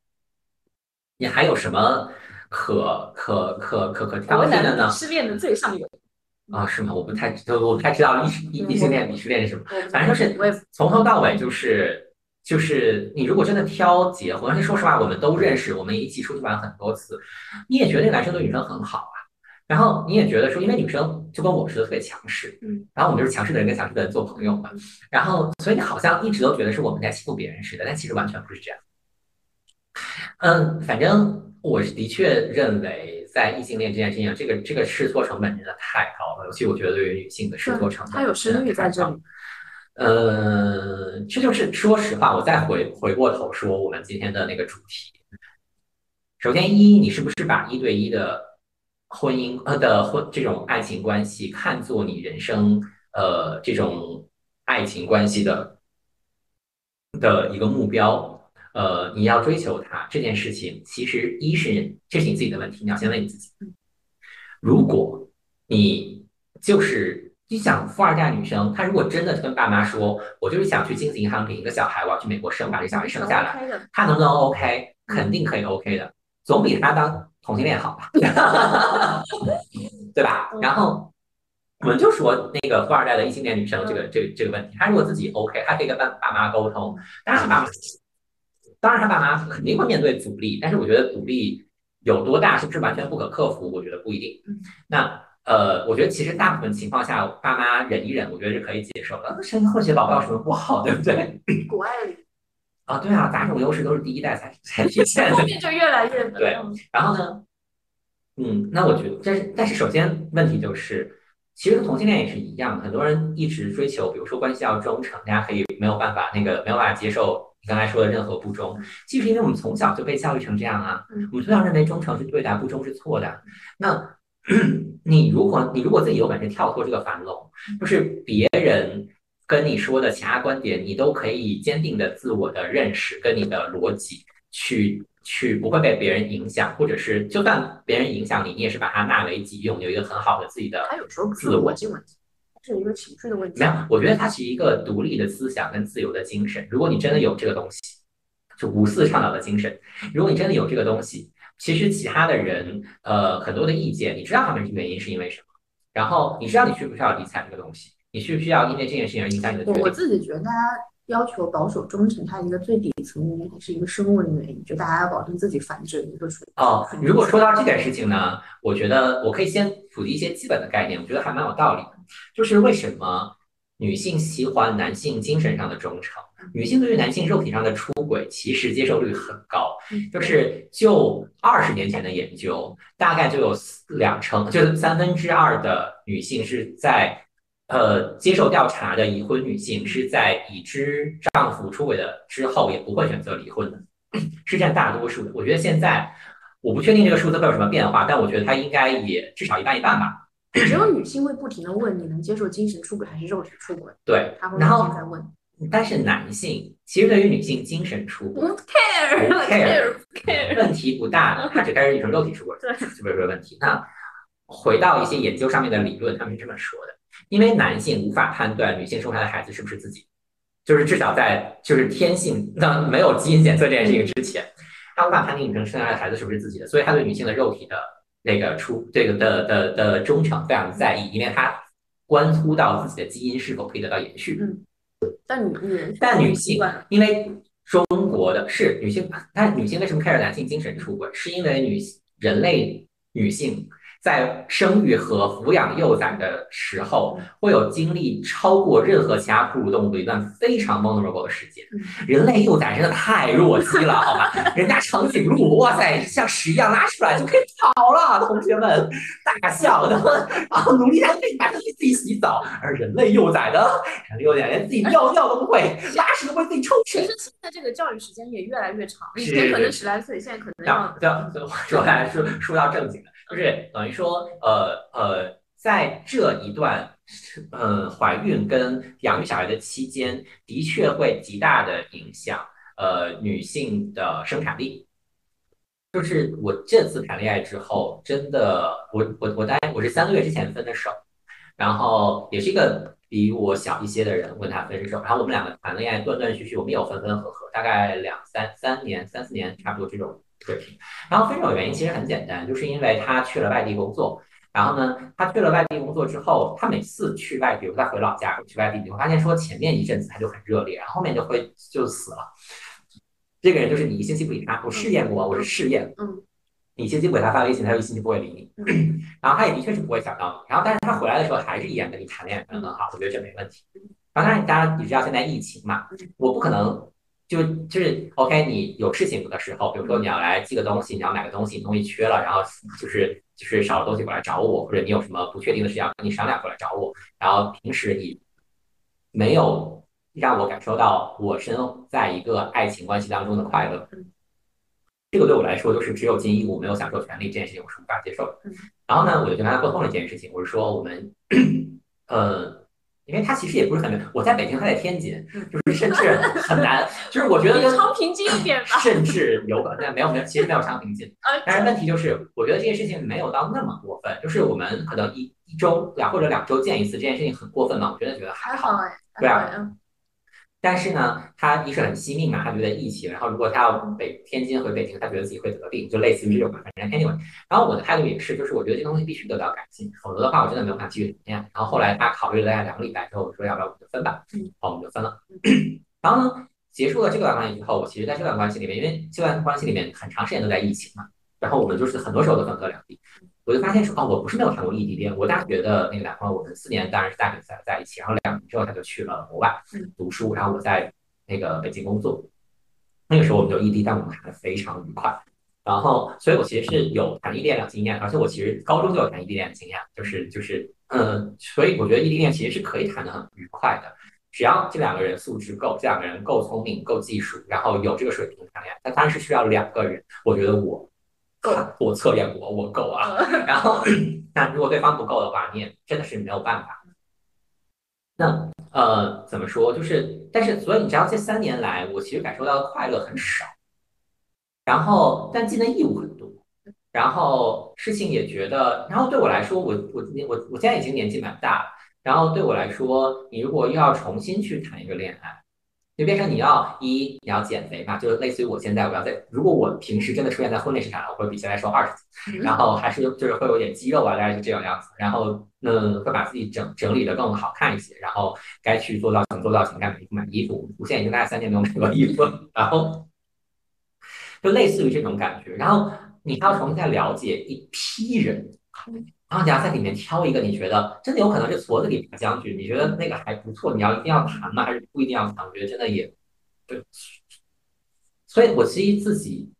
你还有什么可可可可可挑剔的呢？失恋的最上游啊？是吗？我不太我不太知道异异异性恋鄙视链是什么。反正就是从头到尾就是就是你如果真的挑结婚，说实话，我们都认识，我们一起出去玩很多次，你也觉得那个男生对女生很好啊。然后你也觉得说，因为女生就跟我似的特别强势，嗯，然后我们就是强势的人跟强势的人做朋友嘛，然后所以你好像一直都觉得是我们在欺负别人似的，但其实完全不是这样。嗯，反正我是的确认为，在异性恋这件事情上，这个这个试错成本真的太高了，尤其我觉得对于女性的试错成本，它有生育在这里。呃，这就是说实话，我再回回过头说我们今天的那个主题。首先，一，你是不是把一对一的婚姻呃的婚这种爱情关系看作你人生呃这种爱情关系的的一个目标，呃，你要追求它这件事情，其实一是这是你自己的问题，你要先问你自己。如果你就是你想富二代女生，她如果真的跟爸妈说，我就是想去金子银行领一个小孩，我要去美国生，把这小孩生下来，她能不能 OK？肯定可以 OK 的，总比她当。同性恋好吧，对吧？然后我们就说那个富二代的异性恋女生这个这这个问题，她如果自己 OK，她可以跟爸爸妈沟通。但是，爸妈当然他爸妈肯定会面对阻力，但是我觉得阻力有多大，是不是完全不可克服？我觉得不一定。那呃，我觉得其实大部分情况下，爸妈忍一忍，我觉得是可以接受的。生后血宝宝有什么不好，对不对？国外。啊，对啊，杂种优势都是第一代才才体现，后面就越来越 对。然后呢，嗯，那我觉得，但是但是，首先问题就是，其实同性恋也是一样，很多人一直追求，比如说关系要忠诚，大家可以没有办法那个没有办法接受你刚才说的任何不忠，其实因为我们从小就被教育成这样啊，我们从小认为忠诚是对的，不忠是错的。那 你如果你如果自己有本事跳脱这个樊笼，就是别人。跟你说的其他观点，你都可以坚定的自我的认识跟你的逻辑去去不会被别人影响，或者是就算别人影响你，你也是把它纳为己用，有一个很好的自己的。他有时候不是逻辑问题，是一个情绪的问题。没有，我觉得它是一个独立的思想跟自由的精神。如果你真的有这个东西，就五四倡导的精神。如果你真的有这个东西，其实其他的人呃很多的意见，你知道他们原因是因为什么，然后你知道你需不需要理睬这个东西。你需不需要因为这件事情而影响你的决定？我自己觉得，大家要求保守忠诚，它一个最底层的原因是一个生物的原因，就大家要保证自己繁殖一个属哦，如果说到这件事情呢，我觉得我可以先普及一些基本的概念，我觉得还蛮有道理的。就是为什么女性喜欢男性精神上的忠诚，女性对于男性肉体上的出轨其实接受率很高。就是就二十年前的研究，大概就有两成，就是三分之二的女性是在呃接受调查的已婚女性是在已知丈夫出轨的之后也不会选择离婚的，是占大多数的。我觉得现在我不确定这个数字会有什么变化，但我觉得它应该也至少一半一半吧。只有女性会不停的问你能接受精神出轨还是肉体出轨？对，然后再问。但是男性其实对于女性精神出轨不 care，不 care，问题不大，他只 care 女生肉体出轨，对，就没有问题。那回到一些研究上面的理论，他们是这么说的：，因为男性无法判断女性生下来的孩子是不是自己，就是至少在就是天性那没有基因检测这件事情之前，他无法判定女生生下来的孩子是不是自己的，所以他对女性的肉体的。那个出这个的的的忠诚非常在意，因为他关乎到自己的基因是否可以得到延续。嗯，但女女但女性，因为中国的是女性，但女性为什么开始男性精神出轨？是因为女人类女性。在生育和抚养幼崽的时候，会有经历超过任何其他哺乳动物的一段非常 vulnerable 的时间。人类幼崽真的太弱鸡了，好吧？人家长颈鹿，哇塞，像屎一样拉出来就可以跑了，同学们大笑的。然后努力还可以把自己自己洗澡，而人类幼崽的，人类幼崽连自己尿尿都不会，拉屎都不会自己冲去。其实现在这个教育时间也越来越长，以前可能十来岁，现在可能要对。说来说说到正经的。就是等于说，呃呃，在这一段呃怀孕跟养育小孩的期间，的确会极大的影响呃女性的生产力。就是我这次谈恋爱之后，真的，我我我大概我是三个月之前分的手，然后也是一个比我小一些的人问他分手，然后我们两个谈恋爱断断续续，我们有分分合合，大概两三三年三四年差不多这种。水平，然后分手的原因其实很简单，就是因为他去了外地工作，然后呢，他去了外地工作之后，他每次去外地，比如他回老家，去外地，你会发现说前面一阵子他就很热烈，然后后面就会就死了。这个人就是你一星期不理他，我试验过，我是试验，嗯，你一星期不给他发微信，他就一星期不会理你，然后他也的确是不会想到你，然后但是他回来的时候还是依然跟你谈恋爱，谈得很好，我觉得这没问题。然后当然大家你知道现在疫情嘛，我不可能。就就是 OK，你有事情的时候，比如说你要来寄个东西，你要买个东西，东西缺了，然后就是就是少了东西过来找我，或者你有什么不确定的事要跟你商量过来找我。然后平时你没有让我感受到我身在一个爱情关系当中的快乐，这个对我来说就是只有尽义务没有享受权利这件事情我是无法接受的。然后呢，我就跟他沟通了一件事情，我是说我们 呃。因为他其实也不是很远，我在北京，他在天津，就是甚至很难，就是我觉得跟昌平近一点吧，甚至有可能没有没有，其实没有昌平近，但是问题就是，我觉得这件事情没有到那么过分，就是我们可能一一周两或者两周见一次，这件事情很过分吗？我觉得觉得还好，对啊。但是呢，他一是很惜命嘛，他觉得疫情，然后如果他要北天津回北京，他觉得自己会得病，就类似于这种嘛。反正 anyway，然后我的态度也是，就是我觉得这东西必须得到改进，否则的话我真的没有办法继续谈恋爱。然后后来他考虑了大概两个礼拜之后，我说要不要我们就分吧，好，我们就分了。然后呢，结束了这段关系之后，我其实在这段关系里面，因为这段关系里面很长时间都在疫情嘛，然后我们就是很多时候都分隔两地。我就发现说，哦，我不是没有谈过异地恋。我大学的那个男朋友，我们四年当然是大学在在一起，然后两年之后他就去了国外读书，然后我在那个北京工作。那个时候我们就异地，但我们谈的非常愉快。然后，所以我其实是有谈异地恋的经验，而且我其实高中就有谈异地恋的经验，就是就是，嗯，所以我觉得异地恋其实是可以谈的很愉快的，只要这两个人素质够，这两个人够聪明、够技术，然后有这个水平谈恋爱。但当然是需要两个人。我觉得我。够，我测验过，我够啊。然后，那如果对方不够的话，你也真的是没有办法。那呃，怎么说？就是，但是，所以你知道，这三年来，我其实感受到的快乐很少。然后，但尽的义务很多。然后，事情也觉得，然后对我来说，我我我我现在已经年纪蛮大了。然后对我来说，你如果又要重新去谈一个恋爱。就变成你要一你要减肥嘛，就是类似于我现在我要在，如果我平时真的出现在婚内市场，我会比现在瘦二十斤，然后还是就是会有点肌肉啊，大概是这种样子，然后嗯会把自己整整理的更好看一些，然后该去做造型做造型，该买衣服买衣服，我现在已经大概三年没有买过衣服，然后就类似于这种感觉，然后你还要重新再了解一批人，然后你要在里面挑一个你觉得真的有可能是矬子里拔将军，你觉得那个还不错，你要一定要谈吗？还是不一定要谈？我觉得真的也对。所以我其实自己，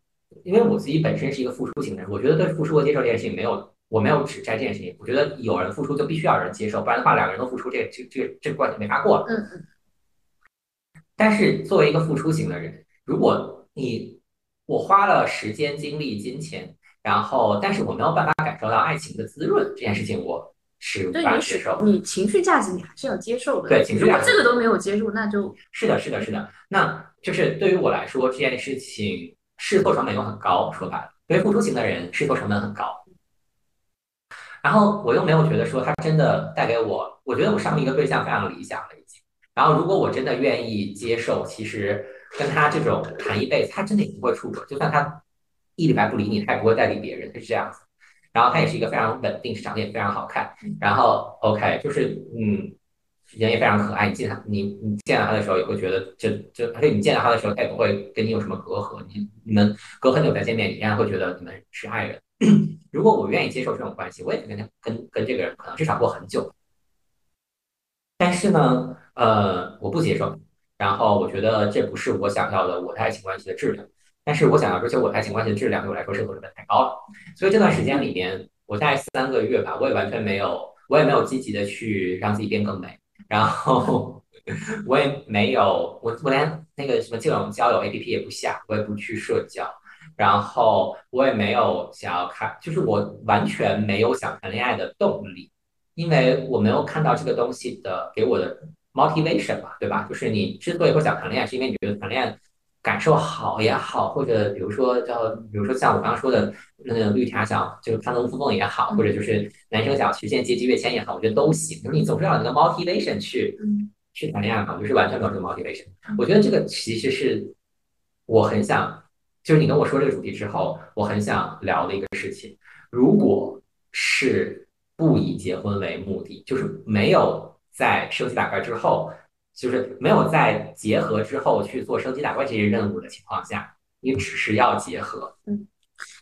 因为我自己本身是一个付出型的人，我觉得对付出和接受这件事情没有，我没有指摘这件事情。我觉得有人付出就必须要有人接受，不然的话两个人都付出，这这这这关系没法过了。嗯嗯。但是作为一个付出型的人，如果你我花了时间、精力、金钱。然后，但是我没有办法感受到爱情的滋润，这件事情我是无法接受。你情绪价值你还是要接受的。对，情绪价值这个都没有接受，那就是的，是的，是的。那就是对于我来说，这件事情试错成本又很高。说白了，对于付出型的人，试错成本很高。然后我又没有觉得说他真的带给我，我觉得我上一个对象非常理想了已经。然后如果我真的愿意接受，其实跟他这种谈一辈子，他真的也不会出轨，就算他。一礼拜不理你，他也不会再理别人，就是这样子。然后他也是一个非常稳定，长得也非常好看。然后 OK，就是嗯，人也非常可爱。你见他，你你见到他的时候也会觉得，就就而且你见到他的时候，他也不会跟你有什么隔阂。你你们隔很久再见面，你依然会觉得你们是爱人。如果我愿意接受这种关系，我也跟他跟跟这个人可能至少过很久。但是呢，呃，我不接受。然后我觉得这不是我想要的我的爱情关系的质量。但是我想要追求我爱情关系的质量，对我来说是成本太高了。所以这段时间里面，我大概三个月吧，我也完全没有，我也没有积极的去让自己变更美。然后 我也没有，我我连那个什么这种交友 APP 也不下，我也不去社交。然后我也没有想要看，就是我完全没有想谈恋爱的动力，因为我没有看到这个东西的给我的 motivation 吧，对吧？就是你之所以会想谈恋爱，是因为你觉得谈恋爱。感受好也好，或者比如说叫，比如说像我刚刚说的那个绿茶想就是攀龙附凤也好，或者就是男生想实现阶级跃迁也好，我觉得都行。就是你总是要有那个 motivation 去去谈恋爱嘛，我就是完全没有这个 motivation。我觉得这个其实是我很想，就是你跟我说这个主题之后，我很想聊的一个事情。如果是不以结婚为目的，就是没有在升级打怪之后。就是没有在结合之后去做升级打怪这些任务的情况下，你只是要结合。嗯，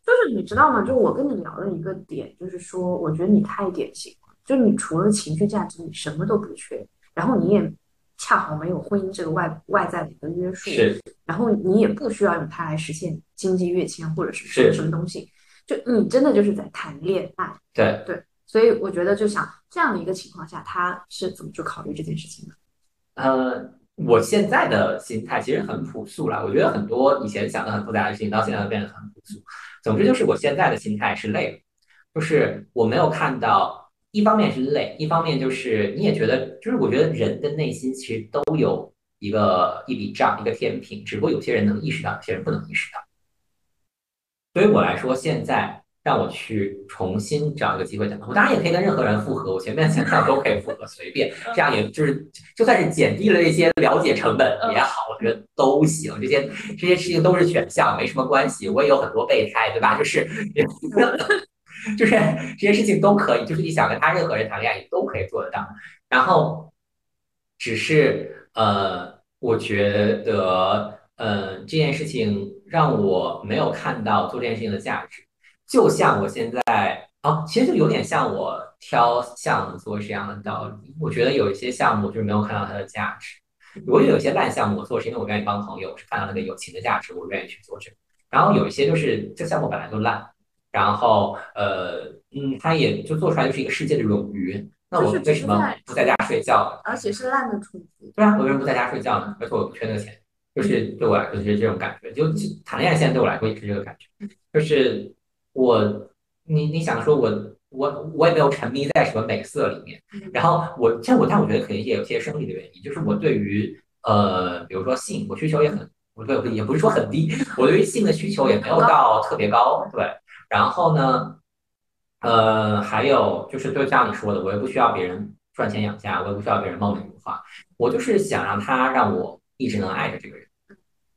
就是你知道吗？就我跟你聊的一个点，就是说，我觉得你太典型了。就你除了情绪价值，你什么都不缺，然后你也恰好没有婚姻这个外外在的一个约束，是。然后你也不需要用它来实现经济跃迁或者是什么什么东西。就你真的就是在谈恋爱。对对，所以我觉得，就想这样的一个情况下，他是怎么去考虑这件事情的？呃，我现在的心态其实很朴素了。我觉得很多以前想的很复杂的事情，到现在都变得很朴素。总之就是我现在的心态是累了，就是我没有看到，一方面是累，一方面就是你也觉得，就是我觉得人的内心其实都有一个一笔账，一个天平，只不过有些人能意识到，有些人不能意识到。对于我来说，现在。让我去重新找一个机会讲，我当然也可以跟任何人复合，我前面想想都可以复合，随便，这样也就是就算是减低了一些了解成本也好，我觉得都行，这些这些事情都是选项，没什么关系。我也有很多备胎，对吧？就是 就是这些事情都可以，就是你想跟他任何人谈恋爱，你都可以做得到。然后只是呃，我觉得呃这件事情让我没有看到做这件事情的价值。就像我现在啊，其实就有点像我挑项目做这样的道理。我觉得有一些项目就是没有看到它的价值。我有一些烂项目我做，是因为我愿意帮朋友，是看到那个友情的价值，我愿意去做这个。然后有一些就是这项目本来就烂，然后呃嗯，他也就做出来就是一个世界的冗余。那我为什么不在家睡觉？而且是烂的厨子。对啊，我为什么不在家睡觉呢？而且我不缺那个钱，就是对我来说就是这种感觉。就谈恋爱现在对我来说也是这个感觉，就是。我，你你想说，我我我也没有沉迷在什么美色里面，然后我像我，但我觉得肯定也有些生理的原因，就是我对于呃，比如说性，我需求也很，我对也不是说很低，我对于性的需求也没有到特别高，对。然后呢，呃，还有就是就像你说的，我也不需要别人赚钱养家，我也不需要别人貌美如花，我就是想让他让我一直能爱着这个人，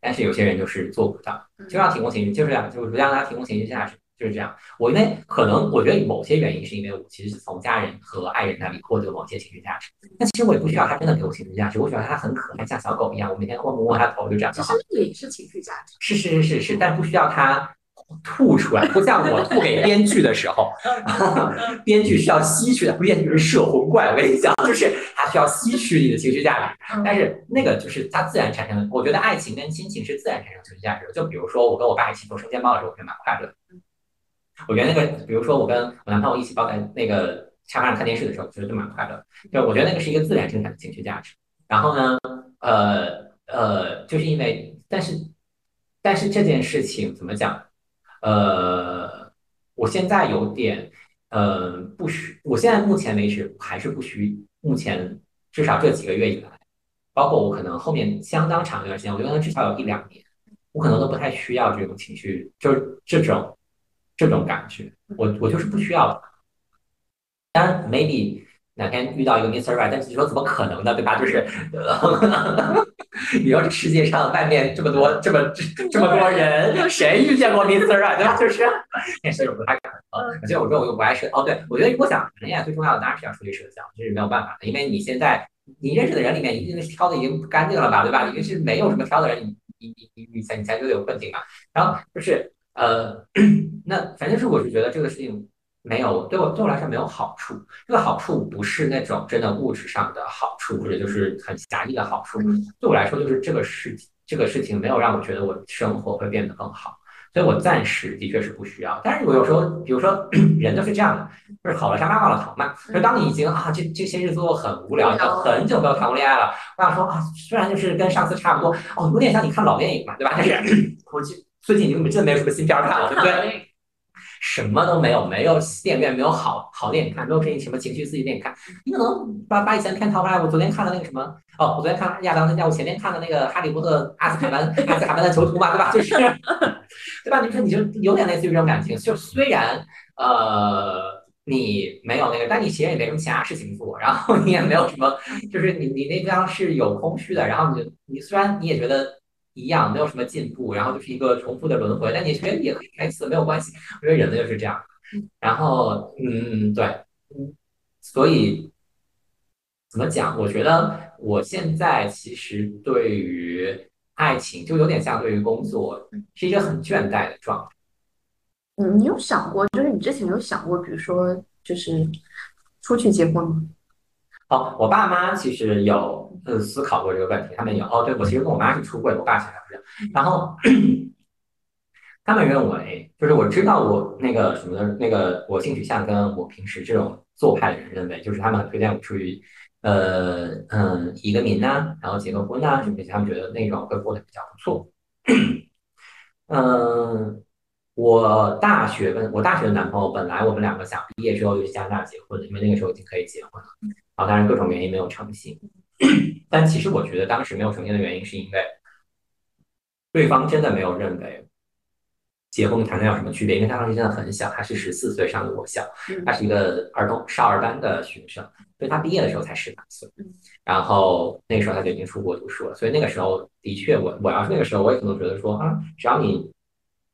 但是有些人就是做不到，就让提供情绪，就是这样，就是让他提供情绪价值。就是这样，我因为可能我觉得某些原因是因为我其实是从家人和爱人那里获得某些情绪价值，但其实我也不需要他真的给我情绪价值，我喜欢他很可爱，像小狗一样，我每天摸摸他头就这样。其实也是情绪价值。是是是是是，但不需要他吐出来，不像我吐给编剧的时候，编剧需要吸取的，编剧是摄魂怪，我跟你讲，就是他需要吸取你的情绪价值。但是那个就是他自然产生的，我觉得爱情跟亲情是自然产生情绪价值的。就比如说我跟我爸一起做生煎包的时候，我觉得蛮快乐的。我觉得那个，比如说我跟我男朋友一起抱在那个沙发上看电视的时候，觉得就蛮快乐。就我觉得那个是一个自然生产的情绪价值。然后呢，呃呃，就是因为，但是但是这件事情怎么讲？呃，我现在有点，呃，不需，我现在目前为止还是不需，目前至少这几个月以来，包括我可能后面相当长一段时间，我觉得至少有一两年，我可能都不太需要这种情绪，就是这种这种感觉，我我就是不需要的。当然，maybe。哪天遇到一个 Mr. Right，但是你说怎么可能呢？对吧？就是，你说这世界上外面这么多这么这么多人，谁遇见过 Mr. Right？对吧？就是，所以我不太可能。而且我说我又不爱社，哦，对，我觉得如果想谈恋爱，最重要的当然是要处理社交，这是没有办法的。因为你现在你认识的人里面，一定是挑的已经不干净了吧？对吧？已经是没有什么挑的人，你你你你你才你才觉得有困境嘛。然后就是呃，那反正是我是觉得这个事情。没有，对我对我来说没有好处。这个好处不是那种真的物质上的好处，或者就是很狭义的好处。对我来说，就是这个事情，这个事情没有让我觉得我生活会变得更好，所以我暂时的确是不需要。但是我有时候，比如说 人就是这样的，就是好了伤疤忘了疼嘛。就当你已经啊，这这些日子我很无聊，很久没有谈过恋爱了，我想说啊，虽然就是跟上次差不多，哦，有点像你看老电影嘛，对吧？但是 我最最近已经真的没有什么新片看了，对不对？什么都没有，没有电影院，没有好好电影看，没有这什么情绪刺激电影看。你可能把把以前片淘出来，我昨天看的那个什么，哦，我昨天看亚当森家，我前天看的那个《哈利波特：阿斯卡班 阿斯卡班的囚徒》嘛，对吧？就是，对吧？你说你就有点类似于这种感情，就虽然呃你没有那个，但你其实也没什么其他事情做，然后你也没有什么，就是你你那张是有空虚的，然后你就你虽然你也觉得。一样，没有什么进步，然后就是一个重复的轮回。但你觉得也可以开始，没有关系。我觉得人呢就是这样。然后，嗯，对，嗯，所以怎么讲？我觉得我现在其实对于爱情就有点像对于工作，是一个很倦怠的状态。嗯，你有想过，就是你之前有想过，比如说，就是出去结婚吗？哦，我爸妈其实有呃思考过这个问题，他们有哦，对我其实跟我妈是出柜，我爸其实不是。然后 他们认为，就是我知道我那个什么的，那个我性取向跟我平时这种做派的人认为，就是他们很推荐我出去，呃嗯，移个民呐，然后结个婚呐什么这些，他们觉得那种会过得比较不错。嗯。我大学跟我大学的男朋友，本来我们两个想毕业之后就去加拿大结婚的，因为那个时候已经可以结婚了。当然各种原因没有成型，但其实我觉得当时没有成型的原因是因为对方真的没有认为结婚谈恋爱有什么区别，因为他当时真的很小，他是十四岁上的我小，他是一个儿童少儿班的学生，所以他毕业的时候才十八岁。然后那个时候他就已经出国读书了，所以那个时候的确我我要是那个时候我也可能觉得说啊，只要你。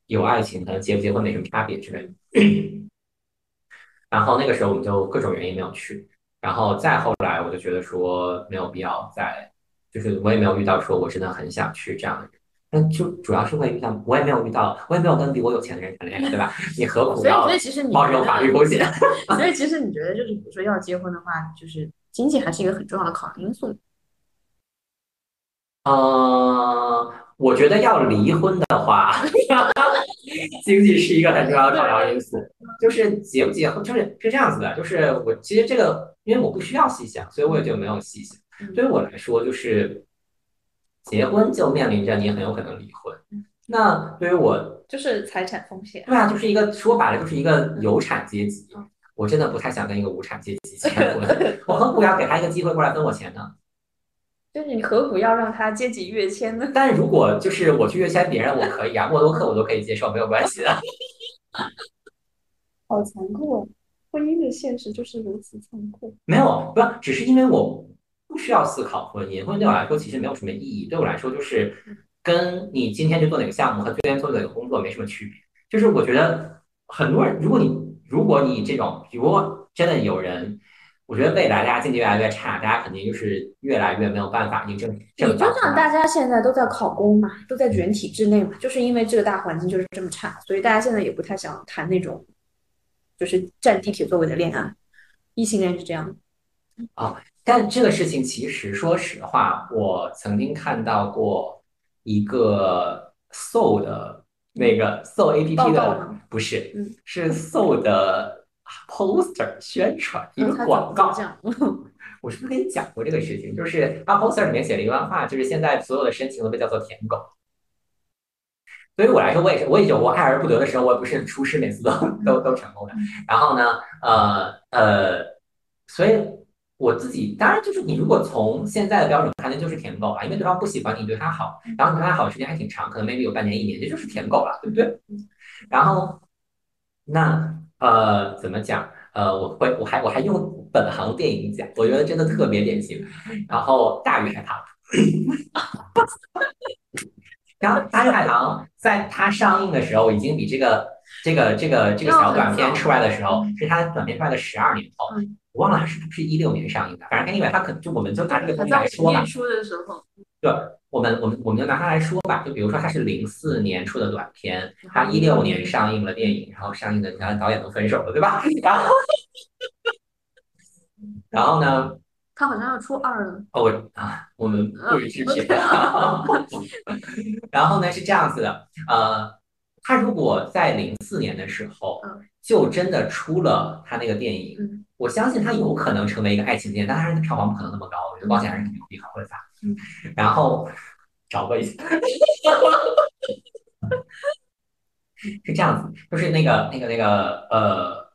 有爱情，可能结不结婚没什么差别之类的。然后那个时候我们就各种原因没有去，然后再后来我就觉得说没有必要再，就是我也没有遇到说我真的很想去这样的人。那就主要是会遇到，我也没有遇到，我也没有跟比我有钱的人谈恋爱，对吧？你何苦要冒这种法律风险？所以其实你觉得就是比如说要结婚的话，就是经济还是一个很重要的考量因素。嗯，我觉得要离婚的话，经济是一个很重要的考量因素。就是结不结婚，就是是这样子的。就是我其实这个，因为我不需要细想，所以我也就没有细想。对于我来说，就是结婚就面临着你很有可能离婚。那对于我，就是财产风险。对啊，就是一个说白了，就是一个有产阶级。我真的不太想跟一个无产阶级结 婚。我何苦要给他一个机会过来分我钱呢？就是你何苦要让他阶级跃迁呢？但如果就是我去跃迁别人，我可以啊，默多克我都可以接受，没有关系的。好残酷，婚姻的现实就是如此残酷。没有，不，只是因为我不需要思考婚姻，婚姻对我来说其实没有什么意义。对我来说，就是跟你今天去做哪个项目和今天做哪个工作没什么区别。就是我觉得很多人，如果你如果你这种，如果真的有人。我觉得未来大家经济越来越差，大家肯定就是越来越没有办法印证。你就像大家现在都在考公嘛，都在卷体制内嘛，就是因为这个大环境就是这么差，所以大家现在也不太想谈那种就是占地铁座位的恋爱。异性恋是这样。哦，但这个事情其实说实话，我曾经看到过一个 Soul 的那个 Soul A P P 的，不是，是 Soul 的。Poster 宣传一个广告，我是不是跟你讲过这个事情？就是他 poster 里面写了一段话，就是现在所有的申请都被叫做舔狗。对于我来说，我也是，我也有过爱而不得的时候，我也不是很出师，每次都都都成功的。然后呢，呃呃，所以我自己当然就是你，如果从现在的标准看，那就是舔狗了，因为对方不喜欢你，对他好，然后你对他好的时间还挺长，可能 maybe 有半年一年，这就是舔狗了，对不对？然后那。呃，怎么讲？呃，我会，我还我还用本行电影讲，我觉得真的特别典型。然后《大鱼海棠》，然后《大鱼海棠》在它上映的时候，已经比这个这个这个这个小短片出来的时候，是它短片出来的十二年后。我忘了它是不是一六年上映的，反正 anyway，它可就我们就拿这个东西来说嘛。书的时候。对。我们我们我们就拿它来说吧，就比如说它是零四年出的短片，它一六年上映了电影，然后上映的你看导演都分手了，对吧？然后然后呢？他好像要出二了。哦啊，我们不予置评。然后呢是这样子的，呃，他如果在零四年的时候就真的出了他那个电影，我相信他有可能成为一个爱情片，但他的票房不可能那么高，我觉得保险还是挺牛逼，很会发。嗯，然后找个一下，是这样子，就是那个那个那个呃，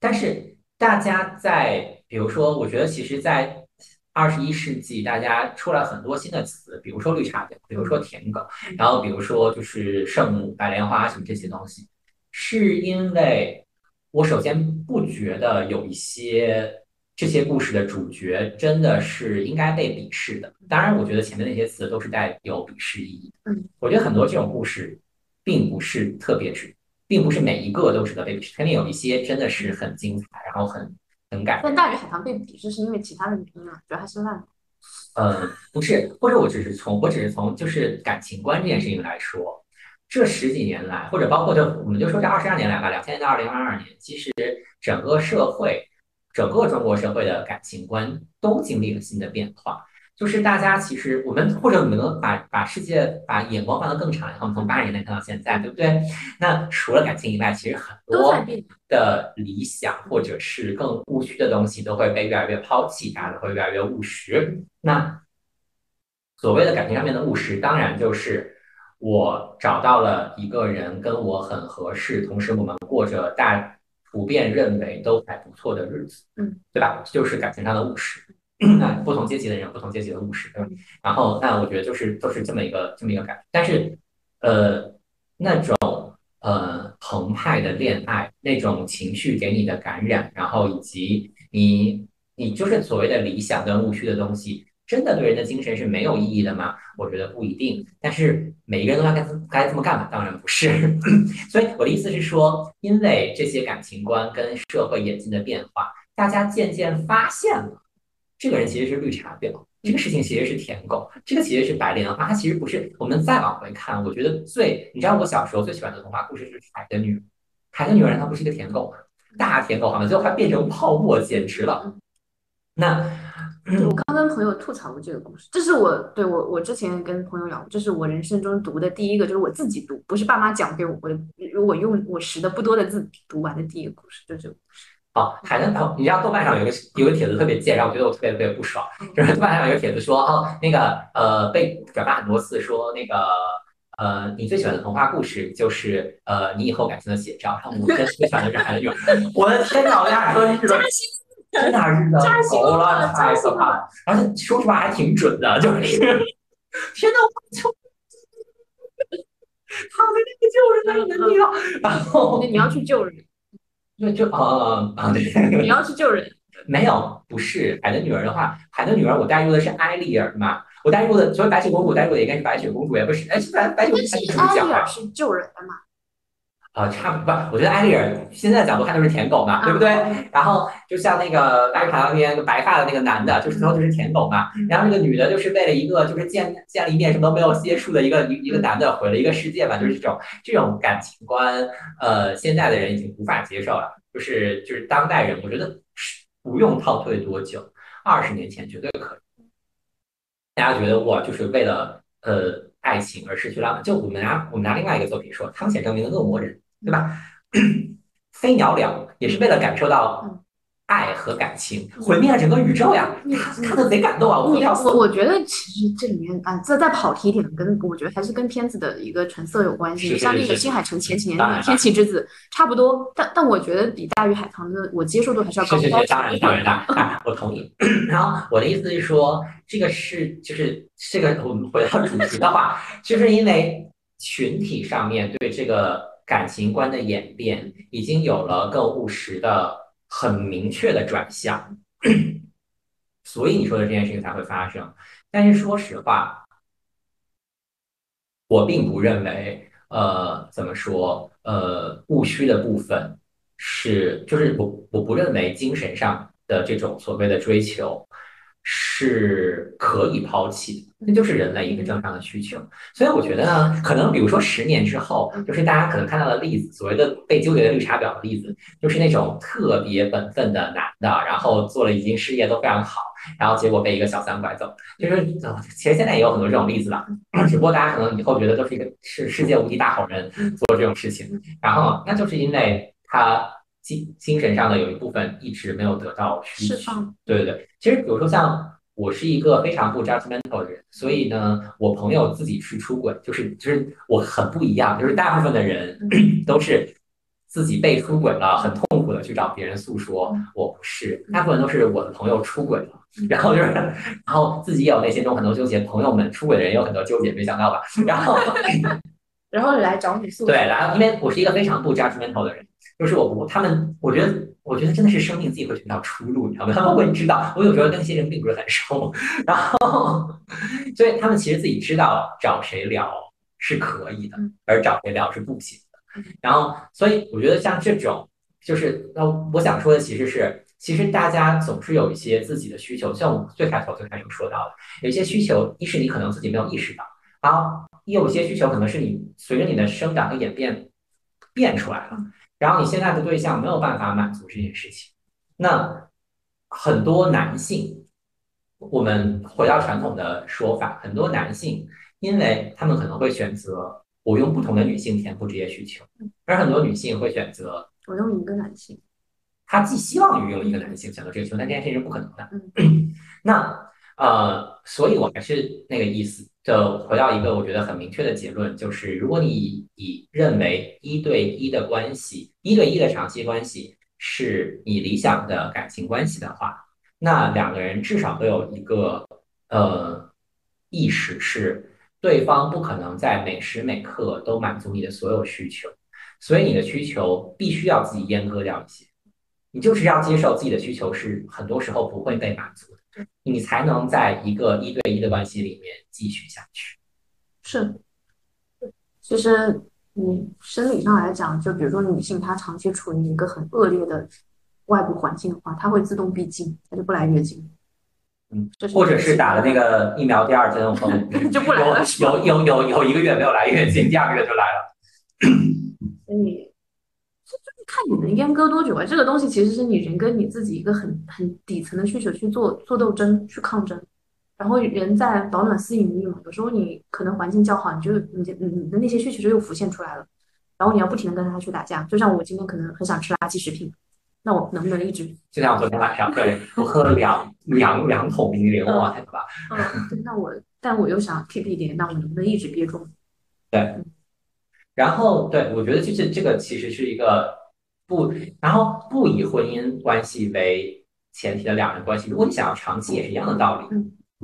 但是大家在比如说，我觉得其实，在二十一世纪，大家出来很多新的词，比如说绿茶婊，比如说舔狗，然后比如说就是圣母、白莲花什么这些东西，是因为我首先不觉得有一些。这些故事的主角真的是应该被鄙视的。当然，我觉得前面那些词都是带有鄙视意义的。嗯，我觉得很多这种故事并不是特别值，并不是每一个都值得被鄙视。肯定有一些真的是很精彩，然后很很感。但大鱼海棠被鄙视是因为其他的原因啊，主要还是烂。嗯，不是，或者我只是从我只是从就是感情观这件事情来说，这十几年来，或者包括就我们就说这二十二年来吧，两千年到二零二二年，其实整个社会。整个中国社会的感情观都经历了新的变化，就是大家其实我们或者你们把把世界把眼光放得更长，然后从八十年代看到现在，对不对？那除了感情以外，其实很多的理想或者是更务虚的东西都会被越来越抛弃，大家都会越来越务实。那所谓的感情上面的务实，当然就是我找到了一个人跟我很合适，同时我们过着大。普遍认为都还不错的日子，嗯，对吧？就是感情上的务实。那不同阶级的人，不同阶级的务实，对吧？然后，那我觉得就是都是这么一个这么一个感觉。但是，呃，那种呃澎湃的恋爱，那种情绪给你的感染，然后以及你你就是所谓的理想跟务虚的东西。真的对人的精神是没有意义的吗？我觉得不一定。但是每一个人都要该该这么干吗？当然不是。所以我的意思是说，因为这些感情观跟社会演进的变化，大家渐渐发现了，这个人其实是绿茶婊，这个事情其实是舔狗，这个其实是白莲花，它其实不是。我们再往回看，我觉得最你知道我小时候最喜欢的童话故事是《海的女人》，海的女人她不是一个舔狗吗？大舔狗好像最后还变成泡沫，简直了。那。我刚跟朋友吐槽过这个故事，这是我对我我之前跟朋友聊，这是我人生中读的第一个，就是我自己读，不是爸妈讲给我，我如果用我识的不多的字读完的第一个故事，就这个故事。哦，海南哦，你知道豆瓣上有个有个帖子特别贱，让我觉得我特别特别不爽，就是豆瓣上有个帖子说，哦，那个呃被转发很多次，说那个呃你最喜欢的童话故事就是呃你以后感情的写照，然后我最喜欢的是海南女我的天哪，我俩说是。真的是的，够了，太可怕了！而且说实话还挺准的，就是天哪，我就躺在那个救人的人里了。然后你要去救人，对，就啊啊对，你要去救人。没有，不是海的女儿的话，海的女儿我带入的是艾丽尔嘛，我带入的所以白雪公主带入的应该是白雪公主，也不是哎，是白白雪公主是主角是救人的嘛？呃，差不不，我觉得艾丽尔现在的角度看都是舔狗嘛，对不对？然后就像那个大鱼海棠那边白发的那个男的，就是最后就是舔狗嘛。然后那个女的，就是为了一个就是见见了一面什么都没有接触的一个一一个男的毁了一个世界嘛，就是这种这种感情观，呃，现在的人已经无法接受了。就是就是当代人，我觉得是不用倒退多久，二十年前绝对可以。大家觉得我就是为了呃爱情而失去浪漫，就我们拿我们拿另外一个作品说，汤显证明的恶魔人。对吧？飞鸟了也是为了感受到爱和感情，毁灭了整个宇宙呀！看的贼感动啊！我我我觉得其实这里面啊，这再跑题一点，跟我觉得还是跟片子的一个成色有关系。像那个新海诚前几年的《天气之子》差不多，但但我觉得比大鱼海棠的我接受度还是要高。是是是，当然当然 当然，我同意。然后我的意思是说，这个是就是这个我们回到主题的话，就是因为群体上面对这个。感情观的演变已经有了更务实的、很明确的转向，所以你说的这件事情才会发生。但是说实话，我并不认为，呃，怎么说，呃，务虚的部分是，就是我我不认为精神上的这种所谓的追求。是可以抛弃的，那就是人类一个正常的需求。所以我觉得呢，可能比如说十年之后，就是大家可能看到的例子，所谓的被纠结的绿茶婊的例子，就是那种特别本分的男的，然后做了已经事业都非常好，然后结果被一个小三拐走。就是其实现在也有很多这种例子了，只不过大家可能以后觉得都是一个是世界无敌大好人做这种事情，然后那就是因为他。精精神上的有一部分一直没有得到释放，对对对。其实比如说像我是一个非常不 judgmental 的人，所以呢，我朋友自己去出轨，就是就是我很不一样，就是大部分的人 都是自己被出轨了，很痛苦的去找别人诉说。我不是，大部分都是我的朋友出轨了，然后就是，然后自己也有内心中很多纠结，朋友们出轨的人也有很多纠结，没想到吧？然后然后来找你诉对，然后因为我是一个非常不 judgmental 的人。就是我我他们，我觉得我觉得真的是生命自己会寻找出路，你知道吗？他们会知道，我有时候跟那些人并不是很熟，然后 所以他们其实自己知道找谁聊是可以的，而找谁聊是不行的。然后所以我觉得像这种，就是那我想说的其实是，其实大家总是有一些自己的需求，像我最开头最开始说到的，有一些需求，一是你可能自己没有意识到，然后也有一些需求可能是你随着你的生长和演变变出来了。然后你现在的对象没有办法满足这件事情，那很多男性，我们回到传统的说法，很多男性，因为他们可能会选择我用不同的女性填补这些需求，而很多女性会选择我用一个男性，他既希望于用一个男性选择这个需求，但这件事情是不可能的。那呃，所以我还是那个意思。的回到一个我觉得很明确的结论，就是如果你以认为一对一的关系，一对一的长期关系是你理想的感情关系的话，那两个人至少都有一个呃意识是，对方不可能在每时每刻都满足你的所有需求，所以你的需求必须要自己阉割掉一些，你就是要接受自己的需求是很多时候不会被满足的。你才能在一个一对一的关系里面继续下去。是，其实你生理上来讲，就比如说女性，她长期处于一个很恶劣的外部环境的话，她会自动闭经，她就不来月经。嗯，或者是打了那个疫苗第二针后 就不来了，有有有有一个月没有来月经，第二个月就来了。所以。看你能阉割多久啊？这个东西其实是你人跟你自己一个很很底层的需求去做做斗争去抗争，然后人在保暖思淫欲嘛。有时候你可能环境较好，你就你你你的那些需求就又浮现出来了，然后你要不停的跟他去打架。就像我今天可能很想吃垃圾食品，那我能不能一直？就像我昨天晚上对，我喝了两两两桶冰激凌，哇，太可怕。嗯，那我但我又想 keep 一点，那我能不能一直憋住？对，然后对我觉得就是这个其实是一个。不，然后不以婚姻关系为前提的两人关系，如果你想要长期，也是一样的道理。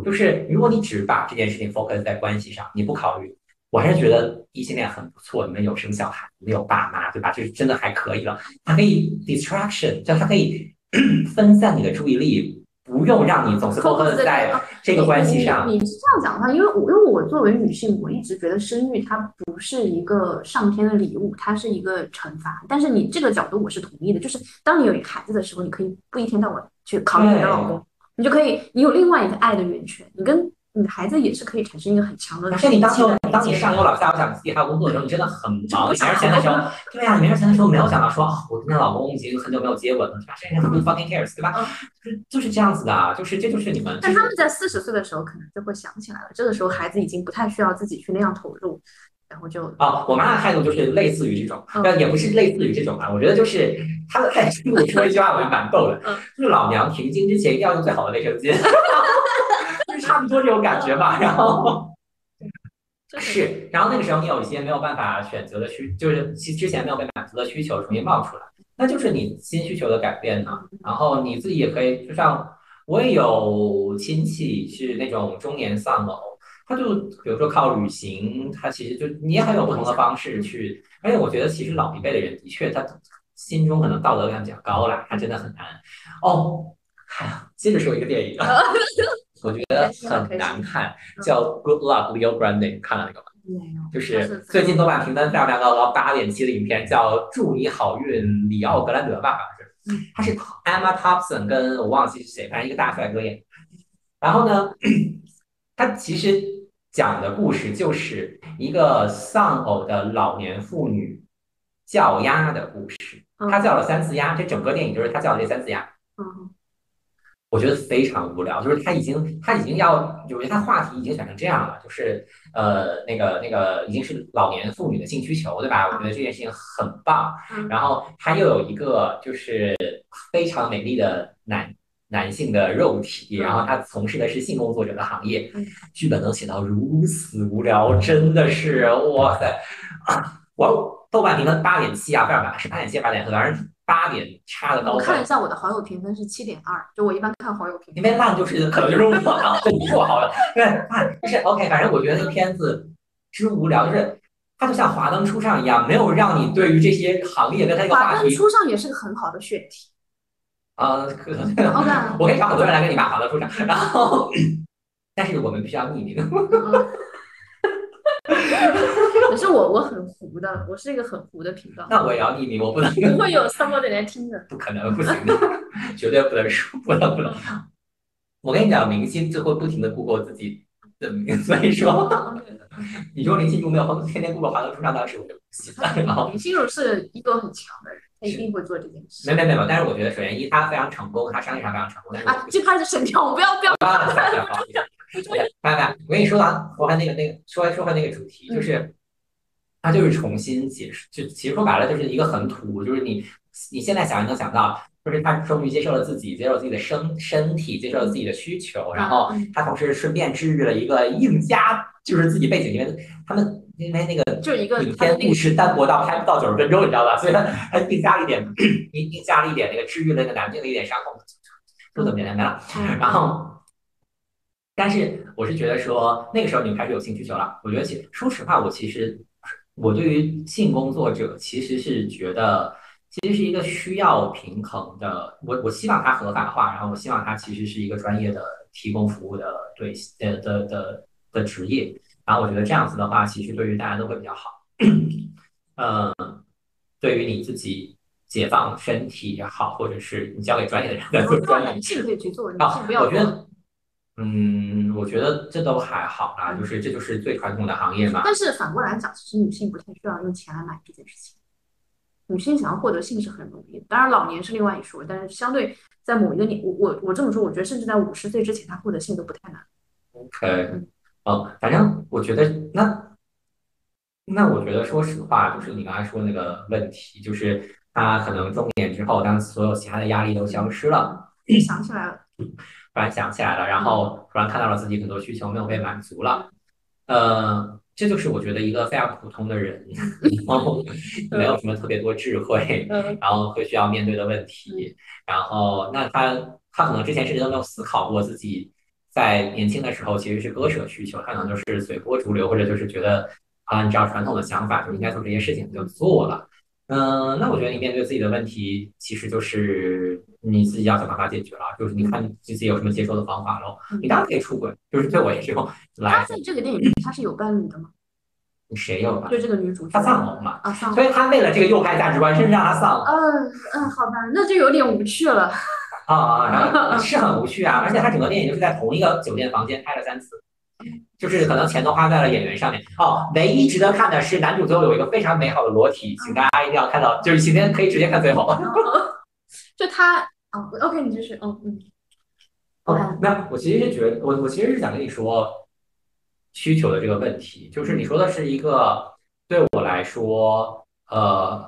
就是如果你只把这件事情 focus 在关系上，你不考虑，我还是觉得异性恋很不错。你们有生小孩，你们有爸妈，对吧？就是真的还可以了。它可以 distraction，就它可以 分散你的注意力，不用让你总是 focus 在这个关系上。你是这样讲的话，因为我因为我作为女性，我一直觉得生育它不是一个上天的礼物，它是一个惩罚。但是你这个角度我是同意的，就是当你有一个孩子的时候，你可以不一天到晚去考虑你的老公，你就可以你有另外一个爱的源泉，你跟。你的孩子也是可以产生一个很强的。可是你当时当你上有老下有小，你自己还有工作的时候，你真的很忙。没钱的时候，对呀，没钱的时候没有想到说，我跟老公已经很久没有接吻了，是吧？甚至 fucking cares，对吧？就是就是这样子的，就是这就是你们。但他们在四十岁的时候可能就会想起来了，这个时候孩子已经不太需要自己去那样投入，然后就。哦，我妈的态度就是类似于这种，但也不是类似于这种啊。我觉得就是 她的态度，我说一句话，我就蛮逗的，就是老娘停经之前一定要用最好的卫生巾。差不多这种感觉吧，然后是，然后那个时候你有一些没有办法选择的需，就是其之前没有被满足的需求重新冒出来，那就是你新需求的改变呢。然后你自己也可以，就像我也有亲戚是那种中年丧偶，他就比如说靠旅行，他其实就你也很有不同的方式去，而且我觉得其实老一辈的人的确他心中可能道德感比较高啦，他真的很难哦。接着说一个电影。我觉得很难看，叫《Good Luck Leo Grande》，看了那个吗？就是最近豆瓣评分非常非常高，八点七的影片，叫《祝你好运》，里奥格兰德吧，好像是。嗯。他是 Emma Thompson 跟我忘记是谁，反正一个大帅哥演。然后呢，他其实讲的故事就是一个丧偶的老年妇女叫鸭的故事。他叫了三次鸭，这整个电影就是他叫的这三次鸭。嗯。我觉得非常无聊，就是他已经他已经要，我觉得他话题已经选成这样了，就是呃那个那个已经是老年妇女的性需求，对吧？我觉得这件事情很棒。然后他又有一个就是非常美丽的男男性的肉体，然后他从事的是性工作者的行业，剧本能写到如此无聊，真的是哇塞！我豆瓣评分八点七啊，不是八是八点七八点四，反正。八点差的高分。我看了一下我的好友评分是七点二，就我一般看好友评分。因为烂就是 可能就是我啊，就不是我好友。对，烂就是 OK。反正我觉得这个片子之无聊，就是它就像华灯初上一样，没有让你对于这些行业跟它一个话题。华灯初上也是个很好的选题。啊，可能。我可以找很多人来跟你骂华灯初上，然后，但是我们必须要匿名。可是我我很糊的，我是一个很糊的频道。那我也要匿名，我不能。不会有 somebody 来听的。不可能，不行的，绝对不能说，不能不能。我跟你讲，明星就会不停的 google 自己的名，所以说，你说林心如没有天天 google 华灯初上，当时我就不信了。林心如是一个很强的人，他一定会做这件事。没没没有，但是我觉得首先一，他非常成功，他商业上非常成功。啊，这怕是神跳，我不要不要。拜拜！我跟你说完，我看那个那个，说说回那个主题，就是，他就是重新解释，就其实说白了就是一个很土，就是你你现在想能想到，就是他终于接受了自己，接受自己的身身体，接受了自己的需求，然后他同时顺便治愈了一个硬加，就是自己背景，因为他们因为那个就一个影片故事单薄到拍不到九十分钟，你知道吧？所以他他硬加了一点，硬硬加了一点那个治愈了那个男性的一点伤痛，就这么简单没了，然后。但是我是觉得说那个时候你们开始有性需求了。我觉得其说实话，我其实我对于性工作者其实是觉得其实是一个需要平衡的。我我希望它合法化，然后我希望它其实是一个专业的提供服务的对的的的的职业。然后我觉得这样子的话，其实对于大家都会比较好。嗯，对于你自己解放身体也好，或者是你交给专业的人来做专业，男性可以去做，女性不要。我觉得。嗯，我觉得这都还好啦，就是这就是最传统的行业嘛。但是反过来讲，其实女性不太需要用钱来买这件事情。女性想要获得性是很容易，当然老年是另外一说。但是相对在某一个年，我我我这么说，我觉得甚至在五十岁之前，她获得性都不太难。OK，哦，反正我觉得那那我觉得说实话，就是你刚才说那个问题，就是她可能中年之后，当所有其他的压力都消失了，想起来了。突然想起来了，然后突然看到了自己很多需求没有被满足了，呃，这就是我觉得一个非常普通的人，然后没有什么特别多智慧，然后会需要面对的问题，然后那他他可能之前甚至都没有思考过自己在年轻的时候其实是割舍需求，他可能就是随波逐流，或者就是觉得按照传统的想法就应该做这些事情就做了，嗯，那我觉得你面对自己的问题其实就是你自己要想办法解决了，就是你看你自己有什么接受的方法喽。你当然可以出轨，就是对我也是用来。他在这个电影里他是有伴侣的吗？谁有伴？就这个女主，她丧偶嘛。啊，丧偶。所以他为了这个右派价值观，甚至让他丧偶。嗯嗯，好吧，那就有点无趣了。啊啊，是很无趣啊！而且他整个电影就是在同一个酒店房间拍了三次，就是可能钱都花在了演员上面。哦，唯一值得看的是男主最后有一个非常美好的裸体，请大家一定要看到，就是今天可以直接看最后。就他，哦，OK，你继续，嗯嗯。哦，没有，我其实是觉得，我我其实是想跟你说需求的这个问题，就是你说的是一个对我来说，呃，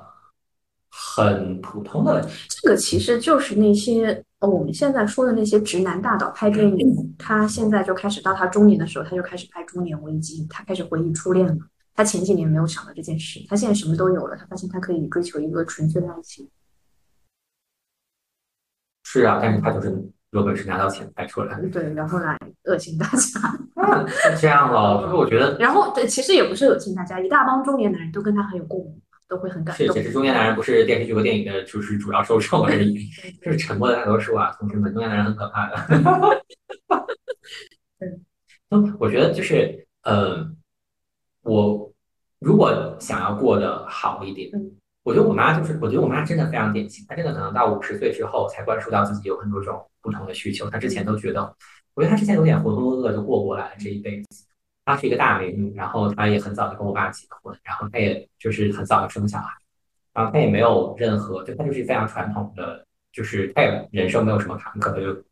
很普通的问题。这个其实就是那些我们现在说的那些直男大导拍电影，他现在就开始到他中年的时候，他就开始拍中年危机，他开始回忆初恋了。他前几年没有想到这件事，他现在什么都有了，他发现他可以追求一个纯粹的爱情。是啊，但是他就是有本事拿到钱拍出来。对，然后来恶心大家。是这样了，就是我觉得。然后对，其实也不是恶心大家，一大帮中年男人都跟他很有共鸣，都会很感动。是，其实中年男人不是电视剧和电影的就是主要受众而已，这 是沉默的大多数啊，同志们，中年男人很可怕的。嗯，我觉得就是，呃，我如果想要过得好一点。我觉得我妈就是，我觉得我妈真的非常典型。她真的可能到五十岁之后才关注到自己有很多种不同的需求。她之前都觉得，我觉得她之前有点浑浑噩噩就过过来了这一辈子。她是一个大美女，然后她也很早就跟我爸结婚，然后她也就是很早就生小孩，然后她也没有任何，就她就是非常传统的，就是她也人生没有什么坎坷她，就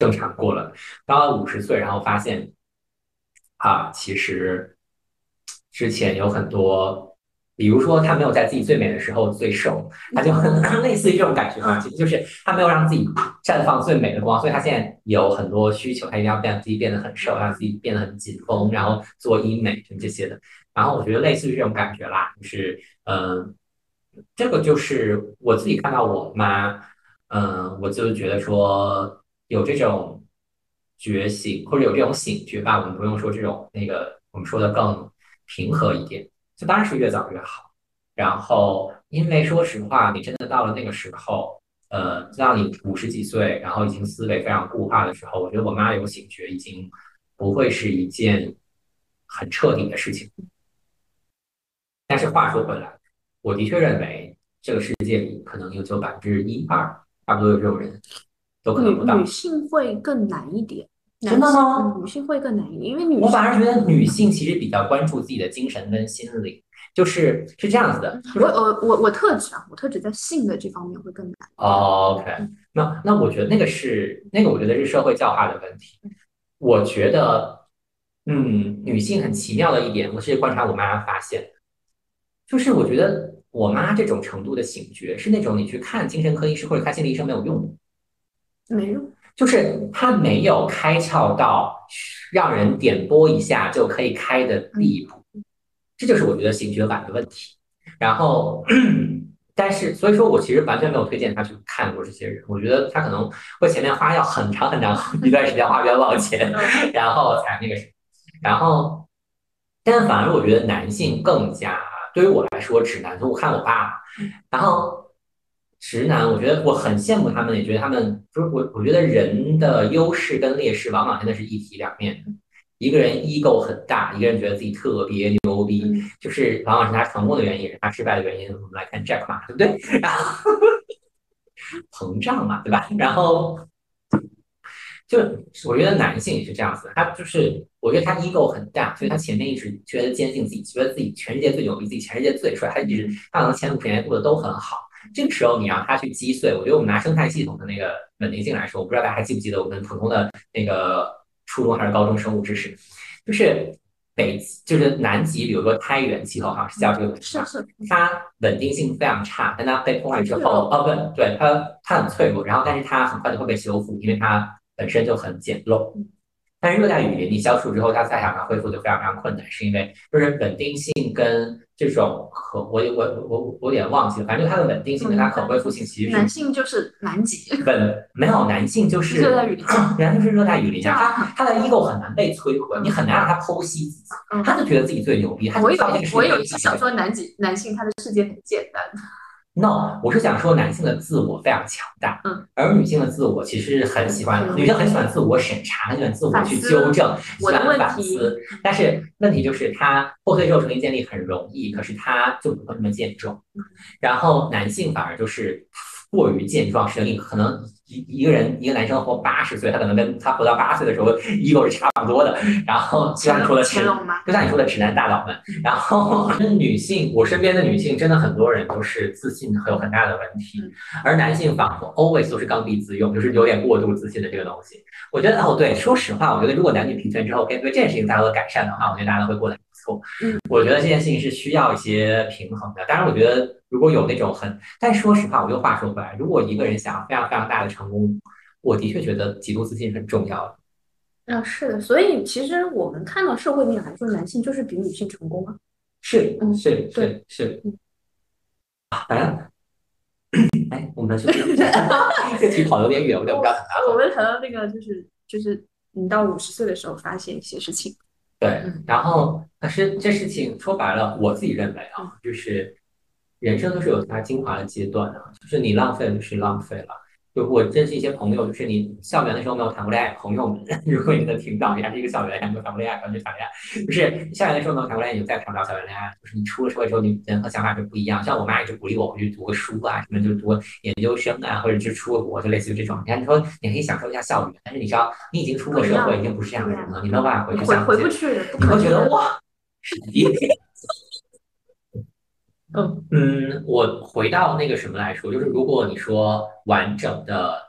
正常过了。到了五十岁，然后发现啊，其实之前有很多。比如说，他没有在自己最美的时候最瘦，他就很 类似于这种感觉嘛。其实就是他没有让自己绽放最美的光，所以他现在有很多需求，他一定要让自己变得很瘦，让自己变得很紧绷，然后做医美什么这些的。然后我觉得类似于这种感觉啦，就是嗯，这个就是我自己看到我妈，嗯，我就觉得说有这种觉醒或者有这种醒觉吧。我们不用说这种那个，我们说的更平和一点。这当然是越早越好。然后，因为说实话，你真的到了那个时候，呃，让你五十几岁，然后已经思维非常固化的时候，我觉得我妈有醒觉，已经不会是一件很彻底的事情。但是话说回来，我的确认为这个世界里可能有就百分之一二，差不多有这种人，都可能不到。女性会更难一点。真的吗？女性会更难一点，因为女我反而觉得女性其实比较关注自己的精神跟心理，就是是这样子的。我我我我特指啊，我特指在性的这方面会更难。OK，那那我觉得那个是那个，我觉得是社会教化的问题。我觉得，嗯，女性很奇妙的一点，我是观察我妈发现的，就是我觉得我妈这种程度的醒觉，是那种你去看精神科医生或者看心理医生没有用的，没用。就是他没有开窍到让人点拨一下就可以开的地步，这就是我觉得醒觉感的问题。然后，但是所以说我其实完全没有推荐他去看过这些人，我觉得他可能会前面花要很长很长一段时间花冤枉钱，然后才那个什么。然后，但反而我觉得男性更加对于我来说，直男，我看我爸，然后。直男，我觉得我很羡慕他们，也觉得他们就是我。我觉得人的优势跟劣势往往真的是一体两面的。一个人 ego 很大，一个人觉得自己特别牛逼，就是往往是他成功的原因，是他失败的原因。我们来看 Jack 嘛，对不对？然后膨胀嘛，对吧？然后就我觉得男性也是这样子，他就是我觉得他 ego 很大，所以他前面一直觉得坚信自己，觉得自己全世界最牛逼，自己全世界最帅，他一直他可能前五十年过得都很好。这个时候你让它去击碎，我觉得我们拿生态系统的那个稳定性来说，我不知道大家还记不记得我们普通的那个初中还是高中生物知识，就是北就是南极，比如说胎源气候哈是叫这个，是是，它稳定性非常差，但它被破坏之后，哦不对，它它很脆弱，然后但是它很快就会被修复，因为它本身就很简陋。但是热带雨林你消除之后，它再想它恢复就非常非常困难，是因为就是稳定性跟这种可我我我我有点忘记了，反正它的稳定性跟它可恢复性其实男性就是南极，本没有男性就是热带雨林，男性是热带雨林，他他的 ego 很难被摧毁，你很难让他剖析自己，他就觉得自己最牛逼。我有我有一想说南极男性他的世界很简单。No，我是想说男性的自我非常强大，嗯，而女性的自我其实很喜欢，女性很喜欢自我审查，很喜欢自我去纠正，喜欢反思。但是问题就是他破碎之后重新建立很容易，可是他就不会那么健壮。然后男性反而就是过于健壮，生硬，可能。一一个人，一个男生活八十岁，他可能跟他活到八岁的时候，ego 是差不多的。然后就像你说的，就像你说的直男大佬们。然后女性，我身边的女性真的很多人都是自信很有很大的问题，而男性仿佛 always 都是刚愎自用，就是有点过度自信的这个东西。我觉得哦，对，说实话，我觉得如果男女平权之后可以对这件事情达到改善的话，我觉得大家都会过得。嗯，我觉得这件事情是需要一些平衡的。当然，我觉得如果有那种很，但说实话，我又话说回来，如果一个人想要非常非常大的成功，我的确觉得极度自信很重要的。啊，是的。所以其实我们看到社会面来说，男性就是比女性成功啊。是，嗯是，是，是。反正，哎，我们是 这题跑的有点远，我有点不知道。我们谈到那个，就是就是你到五十岁的时候发现一些事情。对，然后可是这事情说白了，我自己认为啊，就是人生都是有它精华的阶段的，就是你浪费了就是浪费了。就我认识一些朋友，就是你校园的时候没有谈过恋爱，朋友们，如果你能听到，你还是一个校园，还没有谈过恋爱，赶紧谈恋爱。就是校园的时候没有谈过恋爱，你就再谈不了校园恋爱。就是你出了社会之后，你人和想法就不一样。像我妈一直鼓励我回去读个书啊，什么就读研究生啊，或者就出个国，就类似于这种。你看，你说你可以享受一下校园，但是你知道，你已经出过社会，已经不是这样的人了，你没有办法回去。回回不去，你会觉得哇，是你。嗯嗯，我回到那个什么来说，就是如果你说完整的。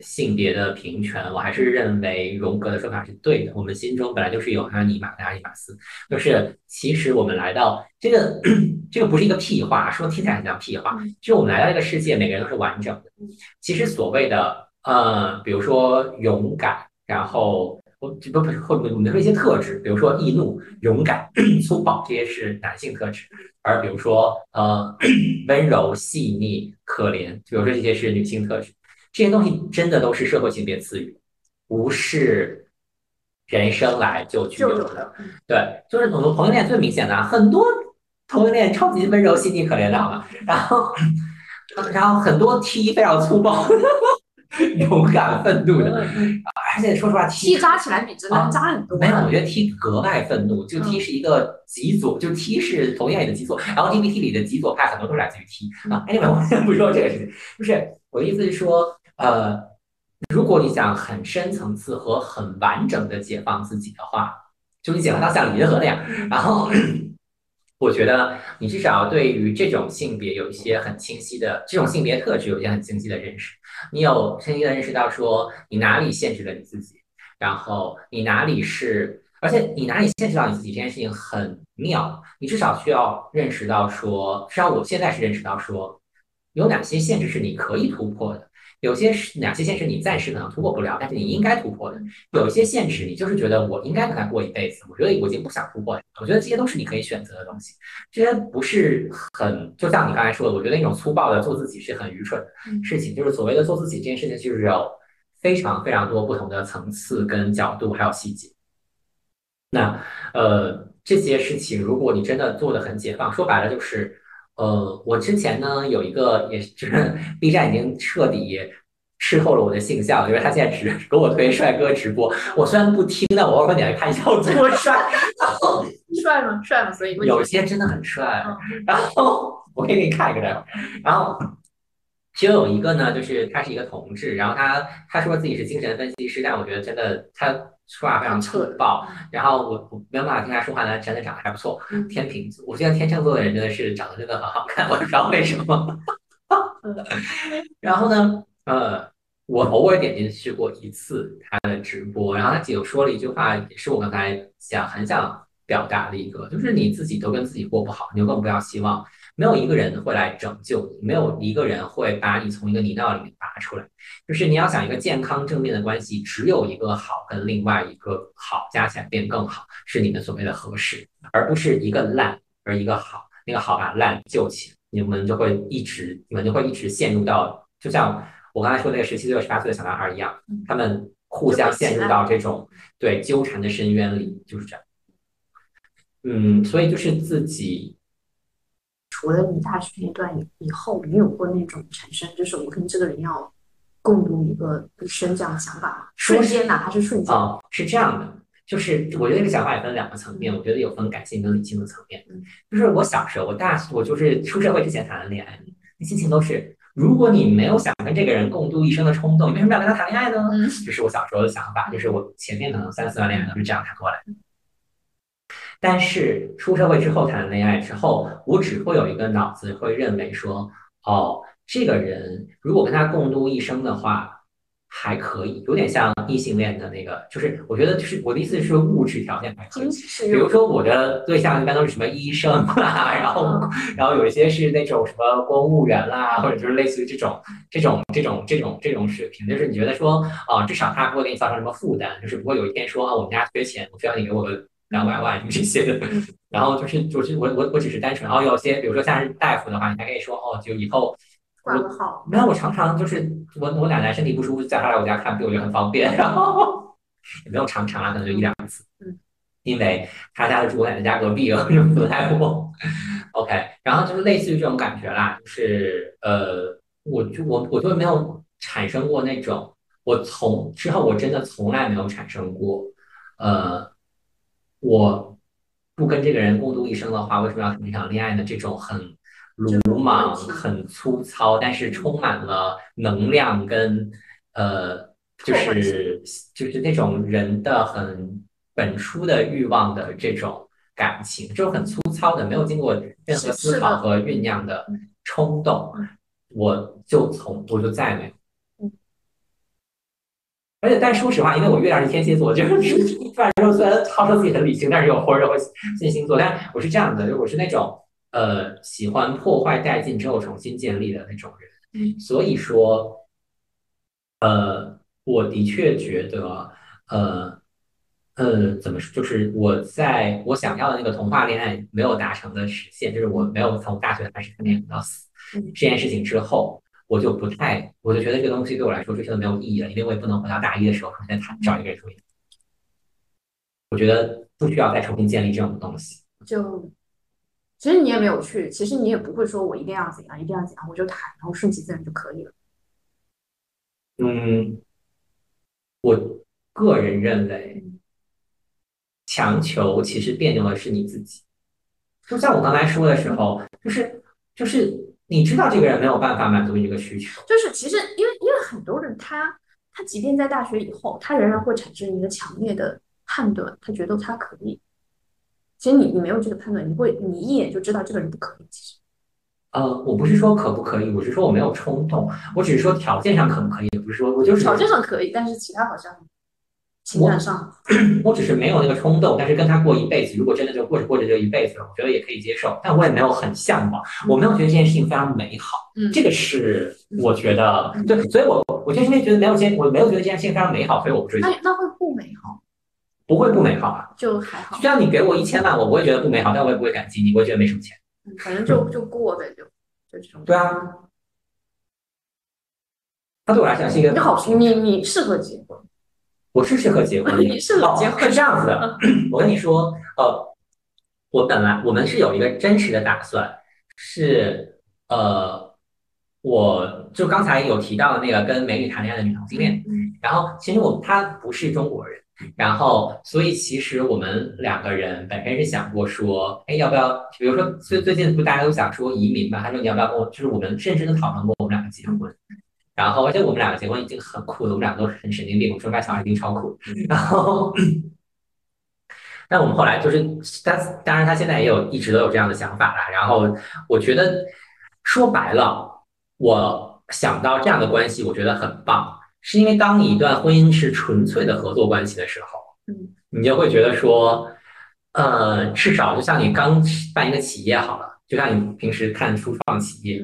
性别的平权，我还是认为荣格的说法是对的。我们心中本来就是有阿尼玛跟阿尼玛斯，就是其实我们来到这个 这个不是一个屁话，说听起来很像屁话。其实我们来到这个世界，每个人都是完整的。其实所谓的呃，比如说勇敢，然后我不不是后面我们说一些特质，比如说易怒、勇敢、粗暴，这些是男性特质；而比如说呃温柔、细腻、可怜，比如说这些是女性特质。这些东西真的都是社会性别词语，不是人生来就具有的。对，就是很多同性恋最明显的，很多同性恋超级温柔、细腻、可怜的，好吗？然后，然后很多 T 非常粗暴、勇敢、愤怒的，而且说实话，T 扎起来比直男扎很多。没有，我觉得 T 格外愤怒，就 T 是一个极左，就 T 是同性恋里的极左，然后 LGBT 里的极左派很多都是来自于 T 啊。Anyway，我先不说这个事情，就是我的意思是说。呃，如果你想很深层次和很完整的解放自己的话，就你解放到像李银河那样，然后我觉得你至少对于这种性别有一些很清晰的这种性别特质有一些很清晰的认识，你有清晰的认识到说你哪里限制了你自己，然后你哪里是，而且你哪里限制到你自己这件事情很妙，你至少需要认识到说，至少我现在是认识到说，有哪些限制是你可以突破的。有些是哪些限制你暂时可能突破不了，但是你应该突破的；有一些限制你就是觉得我应该跟他过一辈子，我觉得我已经不想突破了。我觉得这些都是你可以选择的东西，这些不是很就像你刚才说的，我觉得那种粗暴的做自己是很愚蠢的事情。就是所谓的做自己这件事情，就是有非常非常多不同的层次跟角度，还有细节。那呃这些事情，如果你真的做的很解放，说白了就是。呃，我之前呢有一个，也就是 B 站已经彻底吃透了我的性向，因为他现在只给我推帅哥直播。我虽然不听，但我偶尔会点开看一下，我多帅，帅吗？帅吗？所以有些真的很帅。然后我可以给你看一个待会儿。然后其中有一个呢，就是他是一个同志，然后他他说自己是精神分析师，但我觉得真的他。说话非常粗暴，然后我我没有办法听他说话呢，真的长得还不错。天秤座，我觉得天秤座的人真的是长得真的很好看，我不知道为什么。然后呢，呃，我偶尔点进去过一次他的直播，然后他就说了一句话，也是我刚才想很想表达的一个，就是你自己都跟自己过不好，你就更不要希望。没有一个人会来拯救你，没有一个人会把你从一个泥淖里面拔出来。就是你要想一个健康正面的关系，只有一个好跟另外一个好加起来变更好，是你们所谓的合适，而不是一个烂而一个好，那个好把烂救起，你们就会一直，你们就会一直陷入到，就像我刚才说那个十七岁、十八岁的小男孩一样，他们互相陷入到这种对纠缠的深渊里，就是这样。嗯，所以就是自己。除了你大学那段以以后，你有过那种产生，就是我跟这个人要共度一个一生这样的想法吗？瞬间，哪怕是瞬间。哦，是这样的，就是我觉得这个想法也分两个层面，我觉得有分感性跟理性的层面。就是我小时候，我大我就是出社会之前谈的恋爱，那心情都是，如果你没有想跟这个人共度一生的冲动，你为什么要跟他谈恋爱呢？这是我小时候的想法，就是我前面可能三四段恋爱都是这样谈过来的。但是出社会之后谈恋爱之后，我只会有一个脑子会认为说，哦，这个人如果跟他共度一生的话，还可以，有点像异性恋的那个，就是我觉得就是我的意思是物质条件还可以。比如说我的对象一般都是什么医生啦，然后然后有一些是那种什么公务员啦，或者就是类似于这种这种这种这种这种水平，就是你觉得说啊，至少他不会给你造成什么负担，就是不会有一天说啊，我们家缺钱，我需要你给我个。两百万这些的，然后就是就是我我我只是单纯，然后有些比如说像是大夫的话，你还可以说哦，就以后挂个号。没有，我常常就是我我奶奶身体不舒服，叫她来我家看病，我觉得很方便。然后也没有常常啊，可能就一两次。嗯，因为他家住我奶奶家隔壁，就不太过。OK，然后就是类似于这种感觉啦，就是呃，我就我我就没有产生过那种，我从之后我真的从来没有产生过呃。我不跟这个人共度一生的话，为什么要谈一场恋爱呢？这种很鲁莽、很粗糙，但是充满了能量跟呃，就是就是那种人的很本初的欲望的这种感情，就是很粗糙的，没有经过任何思考和酝酿的冲动，我就从我就再没有。而且，但说实话，因为我月亮是天蝎座，就是突然说，虽然号称自己很理性，但是有火热会信星座。但我是这样的，就我是那种呃喜欢破坏殆尽之后重新建立的那种人。所以说，呃，我的确觉得，呃呃，怎么说，就是我在我想要的那个童话恋爱没有达成的实现，就是我没有从大学开始谈恋爱到死这件事情之后。我就不太，我就觉得这个东西对我来说追求的没有意义了，因为我也不能回到大一的时候重新谈找一个人追。我觉得不需要再重新建立这种东西。就其实你也没有去，其实你也不会说我一定要怎样，一定要怎样，我就谈，然后顺其自然就可以了。嗯，我个人认为，强求其实变成的是你自己。就像我刚才说的时候，就是就是。你知道这个人没有办法满足你这个需求，就是其实因为因为很多人他他即便在大学以后，他仍然会产生一个强烈的判断，他觉得他可以。其实你你没有这个判断，你会你一眼就知道这个人不可以。其实，呃，我不是说可不可以，我是说我没有冲动，我只是说条件上可不可以，不是说我就是条件上可以，但是其他好像。情感上，我只是没有那个冲动，但是跟他过一辈子，如果真的就过着过着就一辈子了，我觉得也可以接受。但我也没有很向往，我没有觉得这件事情非常美好。嗯，这个是我觉得对，所以我我就是因为觉得没有这，我没有觉得这件事情非常美好，所以我不追求。那那会不美好？不会不美好啊，就还好。就像你给我一千万，我不会觉得不美好，但我也不会感激你，我会觉得没什么钱。嗯，反正就就过呗，就就这种。对啊，他对我来讲是一个你好，你你适合结婚。我是适合结婚，你是老结婚是这样子的。我跟你说，呃，我本来我们是有一个真实的打算，是呃，我就刚才有提到的那个跟美女谈恋爱的女同性恋，然后其实我她不是中国人，然后所以其实我们两个人本身是想过说，哎，要不要？比如说最最近不大家都想说移民嘛，他说你要不要跟我？就是我们认真的讨论过我们两个结婚。然后，而且我们两个结婚已经很酷了，我们两个都是很神经病，我生出来小孩已经超酷。然后，但我们后来就是，但当然他现在也有一直都有这样的想法啦。然后，我觉得说白了，我想到这样的关系，我觉得很棒，是因为当你一段婚姻是纯粹的合作关系的时候，嗯，你就会觉得说，呃，至少就像你刚办一个企业好了，就像你平时看初创企业，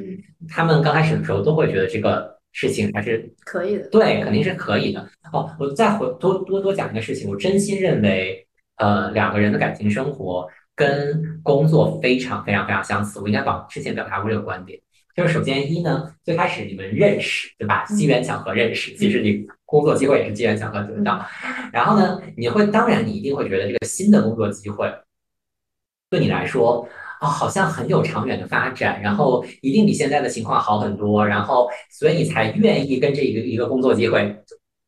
他们刚开始的时候都会觉得这个。事情还是可以的，对，肯定是可以的。哦，我再回多多多讲一个事情，我真心认为，呃，两个人的感情生活跟工作非常非常非常相似。我应该把之前表达过这个观点，就是首先一呢，最开始你们认识，对吧？机缘巧合认识，其实你工作机会也是机缘巧合得到。然后呢，你会当然你一定会觉得这个新的工作机会对你来说，啊，好像很有长远的发展，然后一定比现在的情况好很多，然后所以你才愿意跟这一个一个工作机会，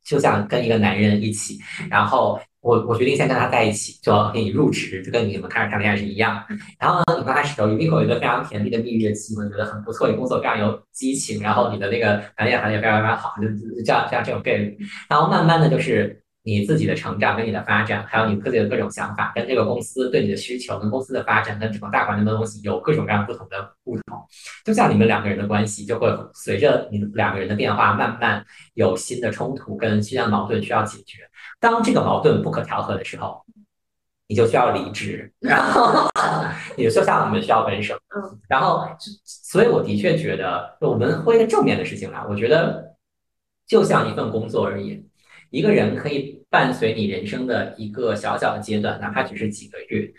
就像跟一个男人一起，然后。我我决定先跟他在一起，就要给你入职，就跟你们开始谈恋爱是一样。然后呢，你刚开始的时候一定会有一个非常甜蜜的蜜月期，我觉得很不错，你工作非常有激情，然后你的那个谈恋爱谈的也非常非常好，就这样这样这种概率。然后慢慢的就是你自己的成长跟你的发展，还有你自己的各种想法，跟这个公司对你的需求，跟公司的发展，跟整个大环境的东西有各种各样不同的不同。就像你们两个人的关系，就会随着你们两个人的变化，慢慢有新的冲突跟新的矛盾需要解决。当这个矛盾不可调和的时候，你就需要离职，然后 你就像我们需要分手。嗯，然后，所以我的确觉得，我们说一个正面的事情来。我觉得，就像一份工作而言，一个人可以伴随你人生的一个小小的阶段，哪怕只是几个月，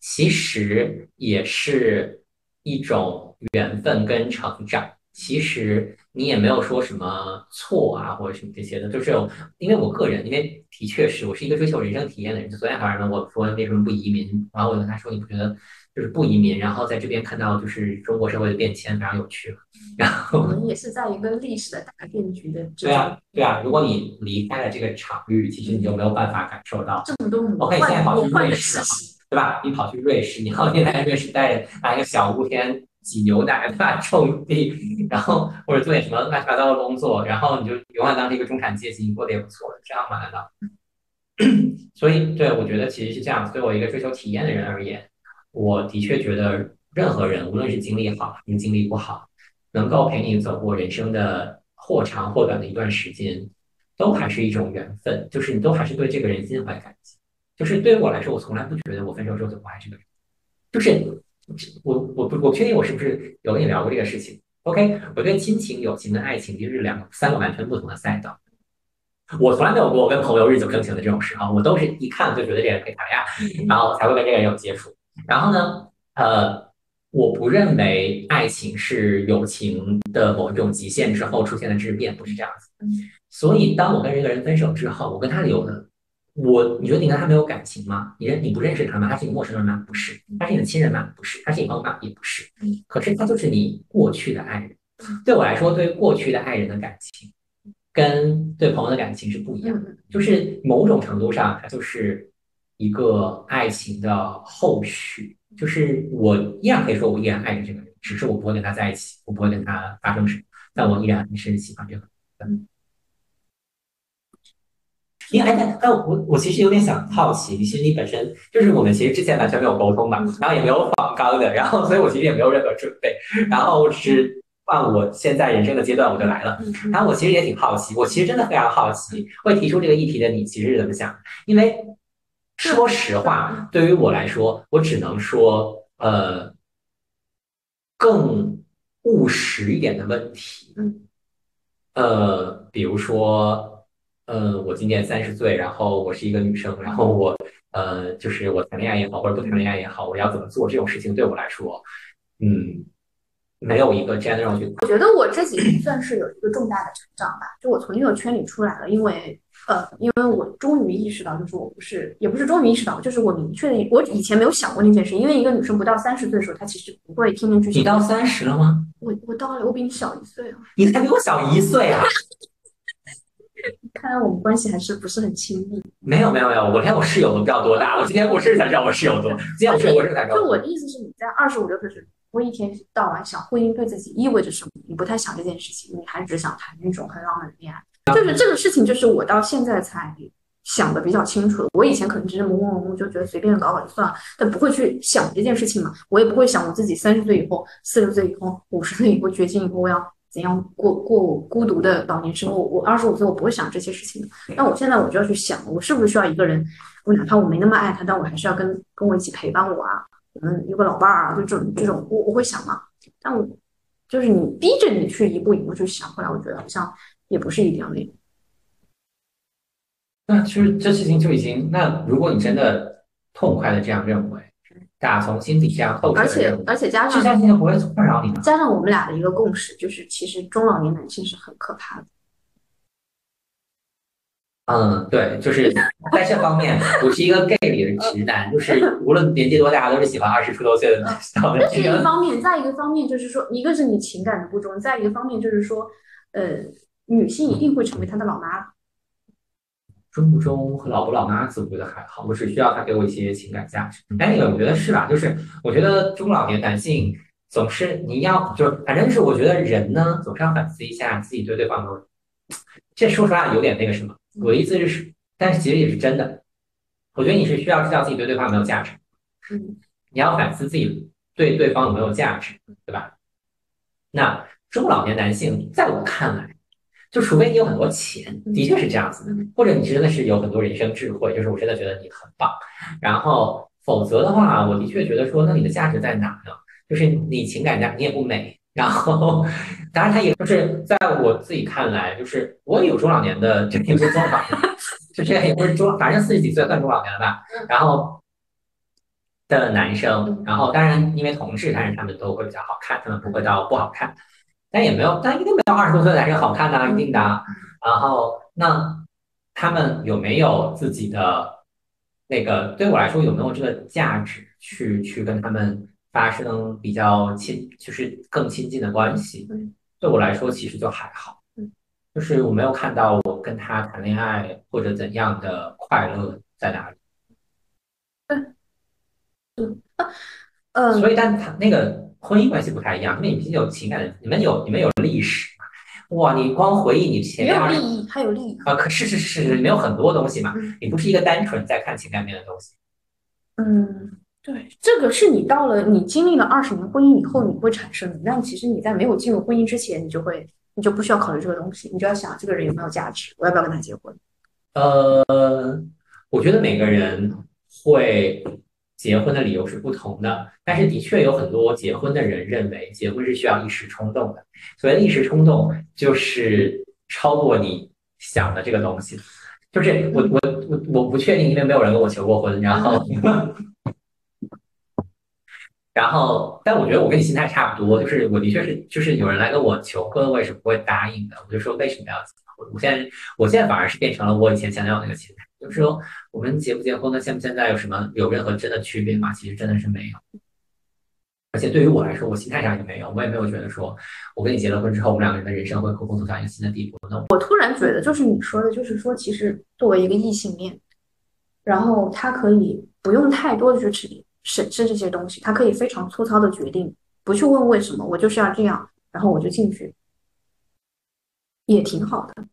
其实也是一种缘分跟成长。其实你也没有说什么错啊，或者什么这些的，就是因为我个人，因为的确是我是一个追求人生体验的人。就昨天晚上我说为什么不移民，然后我跟他说你不觉得就是不移民，然后在这边看到就是中国社会的变迁非常有趣。然后我们也是在一个历史的大变局的。对啊，对啊，如果你离开了这个场域，其实你就没有办法感受到这么多魔幻魔幻的事情，对吧？你跑去瑞士，你要现在瑞士待拿一个小屋天。挤牛奶、吧，种地，然后或者做点什么乱七八糟的工作，然后你就永远当是一个中产阶级，你过得也不错，这样吗？难道？所以，对我觉得其实是这样。对我一个追求体验的人而言，我的确觉得任何人，无论是经历好还是经历不好，能够陪你走过人生的或长或短的一段时间，都还是一种缘分。就是你都还是对这个人心怀感激。就是对于我来说，我从来不觉得我分手之后就不爱这个人。就是。我我不我确定我是不是有跟你聊过这个事情。OK，我对亲情、友情跟爱情就是两个三个完全不同的赛道。我从来没有过跟朋友日久生情的这种时候，我都是一看就觉得这个人可以谈恋爱，然后才会跟这个人有接触。然后呢，呃，我不认为爱情是友情的某一种极限之后出现的质变，不是这样子。所以当我跟这个人分手之后，我跟他有的。我，你觉得你跟他没有感情吗？你认你不认识他吗？他是你陌生人吗？不是，他是你的亲人吗？不是，他是你朋友吗？也不是。可是他就是你过去的爱人。对我来说，对过去的爱人的感情，跟对朋友的感情是不一样的。就是某种程度上，它就是一个爱情的后续。就是我依然可以说，我依然爱着这个人，只是我不会跟他在一起，我不会跟他发生什么，但我依然还是喜欢这个人。因为哎，但我我其实有点想好奇，其实你本身就是我们其实之前完全没有沟通嘛，然后也没有访纲的，然后所以我其实也没有任何准备，然后是按我现在人生的阶段我就来了，然后我其实也挺好奇，我其实真的非常好奇，会提出这个议题的你其实是怎么想？因为说实话，对于我来说，我只能说呃更务实一点的问题，嗯呃，比如说。嗯，我今年三十岁，然后我是一个女生，然后我呃，就是我谈恋爱也好，或者不谈恋爱也好，我要怎么做这种事情，对我来说，嗯，没有一个 general 去。我觉得我这几年算是有一个重大的成长吧，就我从那个圈里出来了，因为呃，因为我终于意识到，就是我不是，也不是终于意识到，就是我明确的，我以前没有想过那件事，因为一个女生不到三十岁的时候，她其实不会天天去。你到三十了吗？我我到了，我比你小一岁啊。你才比我小一岁啊！看来我们关系还是不是很亲密。没有没有没有，我连我室友都不知道多大。我今天过生日才知道我室友多。今天我室友过生日才知道。就我的意思是，你在二十五六岁时，不会一天到晚想婚姻对自己意味着什么，你不太想这件事情，你还只想谈那种很浪漫的恋爱。就是这个事情，就是我到现在才想的比较清楚。我以前可能只是懵懵懂懂，就觉得随便搞搞就算了，但不会去想这件事情嘛。我也不会想我自己三十岁以后、四十岁以后、五十岁以后、绝经以后我要。怎样过过我孤独的老年生活？我二十五岁，我不会想这些事情的。那我现在我就要去想，我是不是需要一个人？我哪怕我没那么爱他，但我还是要跟跟我一起陪伴我啊。我们有个老伴儿啊，就这种这种，我我会想嘛。但我就是你逼着你去一步一步去想，后来我觉得好像也不是一定要那。那其实这事情就已经，那如果你真的痛快的这样认为。打从心底下透而且而且加上这件事情不会困扰你吗？加上我们俩的一个共识，就是其实中老年男性是很可怕的。嗯，对，就是在这方面，我是一个 gay 里的直男，就是无论年纪多大，都是喜欢二十出头岁的小这是一方面，再一个方面就是说，一个是你情感的不忠，再一个方面就是说，呃，女性一定会成为他的老妈。中不中和老不老妈，我觉得还好，我只需要他给我一些情感价值。哎，我觉得是吧？就是我觉得中老年男性总是你要，就是反正就是我觉得人呢，总是要反思一下自己对对方的。这说实话有点那个什么，我的意思是，但是其实也是真的。我觉得你是需要知道自己对对方有没有价值，嗯，你要反思自己对对方有没有价值，对吧？那中老年男性在我看来，就除非你有很多钱，的确是这样子的，或者你真的是有很多人生智慧，就是我真的觉得你很棒。然后否则的话，我的确觉得说，那你的价值在哪呢？就是你情感价，你也不美。然后，当然，他也就是在我自己看来，就是我也有中老年的，这也不是中老年，就这也不是中，反正四十几岁算中老年了吧。然后的男生，然后当然因为同志，但是他们都会比较好看，他们不会到不好看，但也没有，但一定没有二十多岁的男生好看呐，一定的。然后那他们有没有自己的那个？对我来说，有没有这个价值去去跟他们？发生比较亲，就是更亲近的关系，对我来说其实就还好，就是我没有看到我跟他谈恋爱或者怎样的快乐在哪里。嗯，嗯，呃，所以但他那个婚姻关系不太一样，因为你毕竟有情感的，你们有你们有历史嘛？哇，你光回忆你前面没有利益，还有利益啊？可是是是是，里面有很多东西嘛，你不是一个单纯在看情感面的东西。嗯。对，这个是你到了你经历了二十年婚姻以后你会产生的。但其实你在没有进入婚姻之前，你就会你就不需要考虑这个东西，你就要想这个人有没有价值，我要不要跟他结婚？呃，我觉得每个人会结婚的理由是不同的，但是的确有很多结婚的人认为结婚是需要一时冲动的。所谓一时冲动，就是超过你想的这个东西。就是我我我我不确定，因为没有人跟我求过婚，然后。然后，但我觉得我跟你心态差不多，就是我的确是，就是有人来跟我求婚，我也是不会答应的。我就说为什么要结婚？我现在，我现在反而是变成了我以前前男友那个心态，就是说我们结不结婚呢？现不现在有什么有任何真的区别吗？其实真的是没有。而且对于我来说，我心态上也没有，我也没有觉得说我跟你结了婚之后，我们两个人的人生会共同走向一个新的地步。那我突然觉得，就是你说的，就是说，其实作为一个异性恋，然后他可以不用太多的去。审视这些东西，他可以非常粗糙的决定，不去问为什么，我就是要这样，然后我就进去，也挺好的。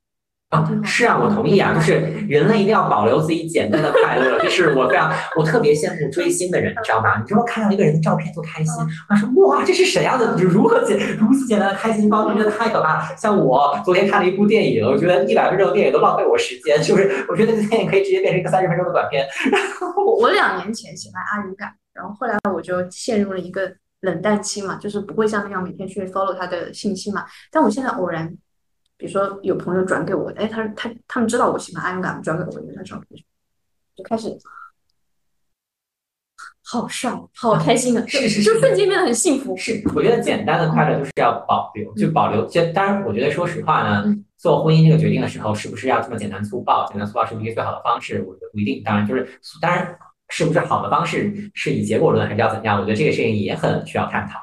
啊，是啊，我同意啊，就是人类一定要保留自己简单的快乐。就是我非常，我特别羡慕追星的人，你知道吗？你知道看到一个人的照片就开心，他说哇，这是谁样的？如何简如此简单的开心方式，真的太可怕了。像我昨天看了一部电影，我觉得一百分钟的电影都浪费我时间，就是 我觉得那个电影可以直接变成一个三十分钟的短片。我我两年前喜欢阿云嘎，然后后来我就陷入了一个冷淡期嘛，就是不会像那样每天去 follow 他的信息嘛。但我现在偶然。比如说有朋友转给我，哎，他他他们知道我喜欢阿勇感，转给我一张照片，就开始好帅，好开心啊！是是，就瞬间变得很幸福。是，我觉得简单的快乐就是要保留，就保留。就当然，我觉得说实话呢，做婚姻这个决定的时候，是不是要这么简单粗暴？简单粗暴是不是一个最好的方式？我觉得不一定。当然，就是当然，是不是好的方式是以结果论还是要怎样？我觉得这个事情也很需要探讨。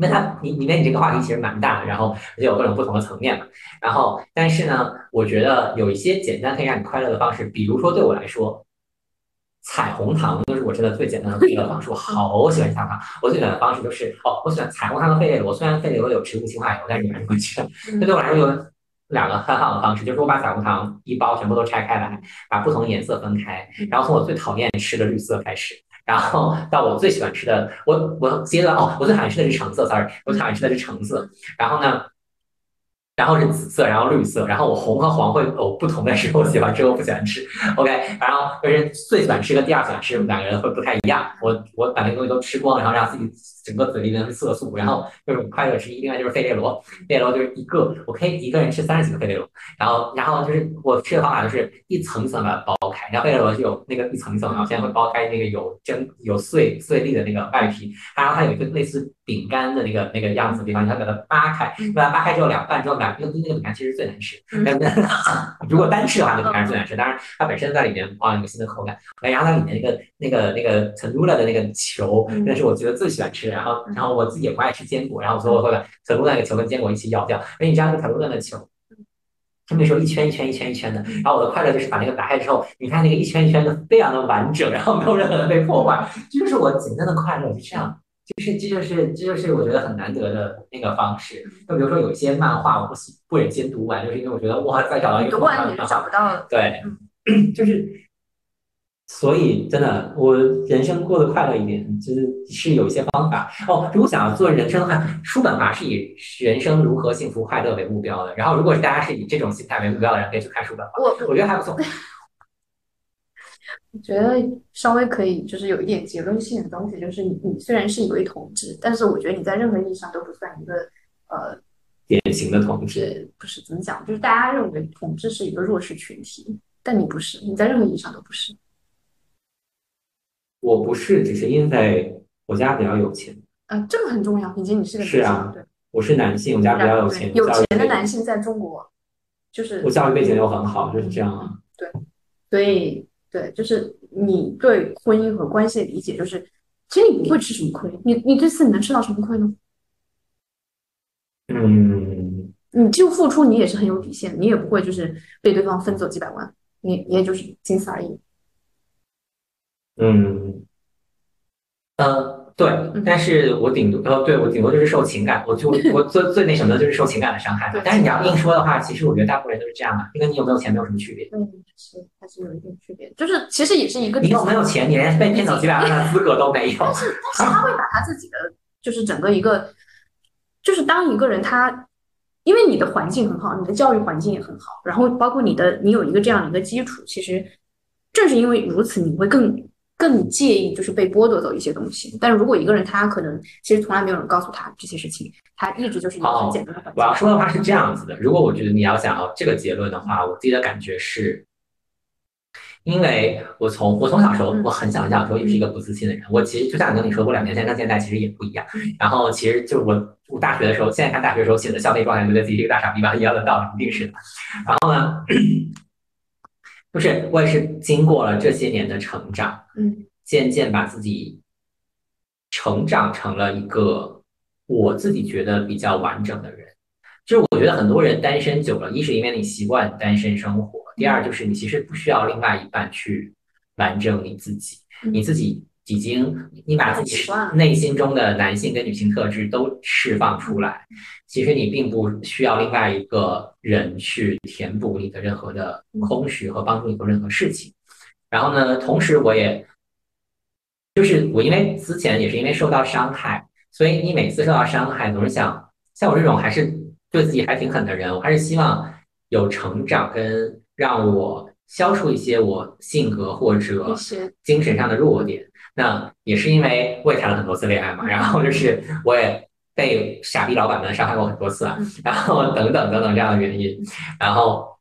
因为它，你，因为你这个话题其实蛮大的，然后而且有各种不同的层面嘛。然后，但是呢，我觉得有一些简单可以让你快乐的方式，比如说对我来说，彩虹糖就是我真的最简单的快乐方式。我好喜欢彩虹糖，我最喜欢的方式就是哦，我喜欢彩虹糖的费列罗。虽然费列罗有植物氰化油，但是你还是会吃。那对我来说有两个很好的方式，就是我把彩虹糖一包全部都拆开来，把不同颜色分开，然后从我最讨厌吃的绿色开始。然后到我最喜欢吃的，我我接着哦，我最讨厌吃的是橙色，sorry，我最讨厌吃的是橙色。然后呢？然后是紫色，然后绿色，然后我红和黄会有不同的时候喜欢吃，我不喜欢吃。OK，然后就是最喜欢吃跟第二喜欢吃两个人会不太一样。我我把那个东西都吃光，然后让自己整个嘴里面是色素，然后就是快乐之一。另外就是费列罗，费列罗就是一个，我可以一个人吃三十几个费列罗。然后然后就是我吃的方法就是一层一层把它剥开，然后费列罗是有那个一层一层，然后现在会剥开那个有针有碎碎粒的那个外皮，然后它有一个类似饼干的那个那个样子的地方，你要把它扒开，把它扒开之后两半之后两。来，那那个饼干其实最难吃。如果单吃的话，那饼干是最难吃。当然，它本身在里面啊，有个新的口感。然后它里面那个那个那个 t a n u l a 的那个球，那是我觉得最喜欢吃。然后然后我自己也不爱吃坚果，然后所以我会把 l a 那个球跟坚果一起咬掉。因为你知道那个 u l a 的球。那时候一圈一圈一圈一圈的，然后我的快乐就是把那个打开之后，你看那个一圈一圈的非常的完整，然后没有任何的被破坏，这就是我简单的快乐，就这样，就是这就是这就是我觉得很难得的那个方式。就比如说有一些漫画，我不不忍心读完，就是因为我觉得哇，再找到一个读完找不到了，对，就是。所以，真的，我人生过得快乐一点，就是是有一些方法哦。如果想要做人生的话，书本嘛是以人生如何幸福快乐为目标的。然后，如果是大家是以这种心态为目标的人，可以去看书本。我我觉得还不错。我觉得稍微可以，就是有一点结论性的东西，就是你你虽然是一位同志，但是我觉得你在任何意义上都不算一个呃典型的同志。不是怎么讲，就是大家认为同志是一个弱势群体，但你不是，你在任何意义上都不是。我不是，只是因为我家比较有钱。啊，这个很重要。以及你是个是啊，对，我是男性，我家比较有钱。有钱的男性在中国，就是我教育背景又很好，就是这样啊。对，所以对，就是你对婚姻和关系的理解，就是其实你不会吃什么亏。你你这次你能吃到什么亏呢？嗯，你就付出，你也是很有底线，你也不会就是被对方分走几百万，你也就是仅此而已。嗯，呃，对，但是我顶多，呃，对我顶多就是受情感，我就 我最最那什么的就是受情感的伤害。但是你要硬说的话，其实我觉得大部分人都是这样的，跟你有没有钱没有什么区别。嗯，是还是有一点区别，就是其实也是一个。你有没有钱，你连被骗走几百万的资格都没有。但是但是他会把他自己的就是整个一个，就是当一个人他，因为你的环境很好，你的教育环境也很好，然后包括你的你有一个这样的一个基础，其实正是因为如此，你会更。更介意就是被剥夺走一些东西，但是如果一个人他可能其实从来没有人告诉他这些事情，他一直就是一个很简单的。我要说的话是这样子的，如果我觉得你要想要这个结论的话，我自己的感觉是，因为我从我从小时候我很小很小的时候也是一个不自信的人，我其实就像跟你说，过两年前跟现在其实也不一样。然后其实就是我我大学的时候，现在看大学的时候写的校内状态，觉得自己是一个大傻逼吧，一样的道理，一定是的。然后呢？就是我也是经过了这些年的成长，嗯，渐渐把自己成长成了一个我自己觉得比较完整的人。就是我觉得很多人单身久了，一是因为你习惯单身生活，第二就是你其实不需要另外一半去完整你自己，你自己。已经，你把自己内心中的男性跟女性特质都释放出来，其实你并不需要另外一个人去填补你的任何的空虚和帮助你做任何事情。然后呢，同时我也，就是我因为之前也是因为受到伤害，所以你每次受到伤害，总是想，像我这种还是对自己还挺狠的人，我还是希望有成长跟让我消除一些我性格或者精神上的弱点。那也是因为我也谈了很多次恋爱嘛，然后就是我也被傻逼老板们伤害过很多次啊，然后等等等等这样的原因，然后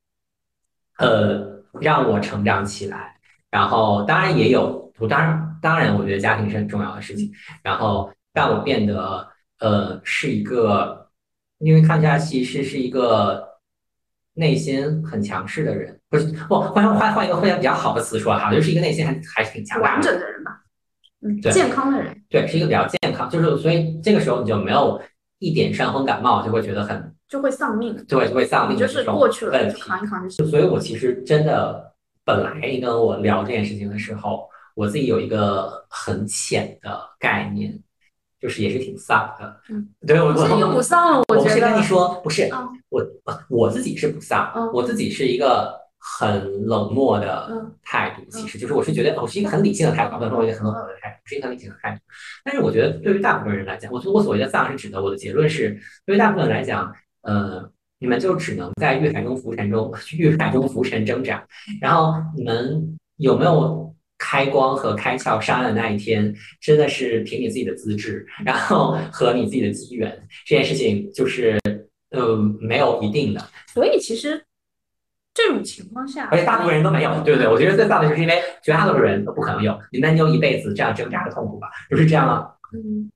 呃让我成长起来，然后当然也有，我当然当然我觉得家庭是很重要的事情，然后让我变得呃是一个，因为看下其实是一个内心很强势的人，不是不换换换一个换比较好的词说哈，就是一个内心还还是挺强大完整的人吧。嗯，健康的人对，是一个比较健康，就是所以这个时候你就没有一点伤风感冒就会觉得很就会丧命，对，就会丧命，就是过去了，扛一扛就行。所以我其实真的本来你跟我聊这件事情的时候，我自己有一个很浅的概念，就是也是挺丧的。嗯，对我我又不丧了，我不是跟你说，不是我我自己是不丧，我自己是一个。很冷漠的态度，其实就是我是觉得我是一个很理性的态度，不能说我一个很冷漠的态度，是一个很理性的态度。但是我觉得对于大部分人来讲，我我所谓的丧是指的我的结论是，对于大部分人来讲，呃，你们就只能在欲海中浮沉中，欲海中 浮沉挣扎。然后你们有没有开光和开窍上岸的那一天，真的是凭你自己的资质，然后和你自己的机缘，这件事情就是呃没有一定的。所以其实。这种情况下，而且大部分人都没有，对不对？我觉得最丧的就是因为绝大多数人都不可能有，你那就一辈子这样挣扎的痛苦吧，就是这样吗？嗯，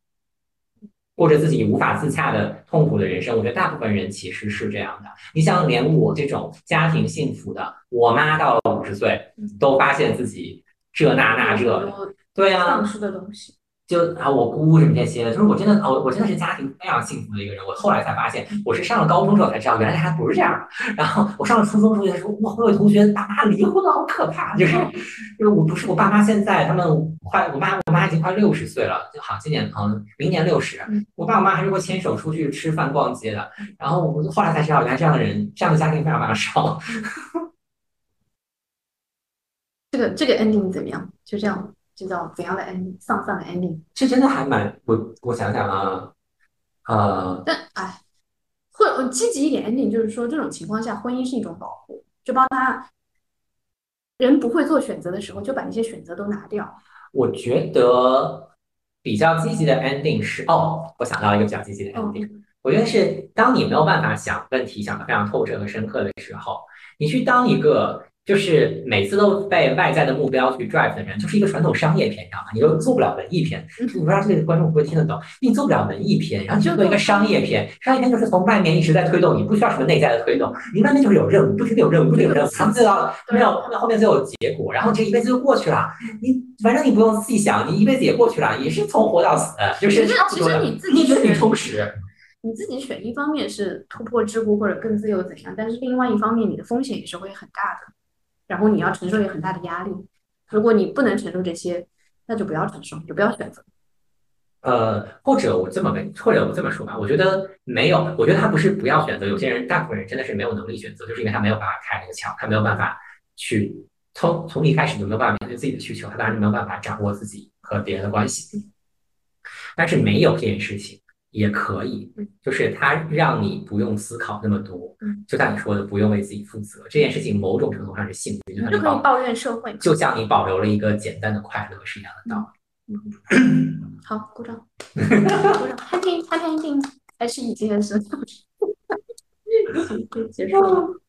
过着自己无法自洽的痛苦的人生。我觉得大部分人其实是这样的。你想，连我这种家庭幸福的，我妈到了五十岁都发现自己这那那这，对呀，丧失的东西。就啊，我姑什么这些，就是我真的，我我真的是家庭非常幸福的一个人。我后来才发现，我是上了高中之后才知道，原来还不是这样。然后我上了初中，同学说，哇，我有同学爸妈离婚了，好可怕。就是，就是我不是我爸妈现在他们快，我妈我妈已经快六十岁了，就好今年嗯明年六十，我爸我妈还是会牵手出去吃饭逛街的。然后我后来才知道，原来这样的人，这样的家庭非常非常少。这个这个 ending 怎么样？就这样。就叫怎样的 ending，丧丧的 ending，是真的还蛮我我想想啊，呃，但哎，会积极一点 ending，就是说这种情况下，婚姻是一种保护，就帮他人不会做选择的时候，就把那些选择都拿掉。我觉得比较积极的 ending 是哦，我想到一个比较积极的 ending，我觉得是当你没有办法想问题想的非常透彻和深刻的时候，你去当一个。就是每次都被外在的目标去 drive 的人，就是一个传统商业片，你知道吗？你又做不了文艺片，我不知道这个观众会不会听得懂。你做不了文艺片，然后就做一个商业片。商业片就是从外面一直在推动，你不需要什么内在的推动，你外面就是有任务，不停的有任务，不停的有任务，他们知道没有？后面后面就有结果，然后这一辈子就过去了。你反正你不用细想，你一辈子也过去了，也是从活到死，就是差不多。你觉得你充实？你自己选一方面是突破桎梏或者更自由怎样，但是另外一方面你的风险也是会很大的。然后你要承受一个很大的压力，如果你不能承受这些，那就不要承受，就不要选择。呃，或者我这么问，或者我这么说吧，我觉得没有，我觉得他不是不要选择。有些人，大部分人真的是没有能力选择，就是因为他没有办法开那个窍，他没有办法去从从一开始就没有办法面对自己的需求，他当然没有办法掌握自己和别人的关系。但是没有这件事情。也可以，就是它让你不用思考那么多，就像你说的，不用为自己负责这件事情，某种程度上是幸运，就可以抱怨社会，就像你保留了一个简单的快乐是一样的道理。好，鼓掌，鼓掌，happy happy ending，还是以前是，结束了。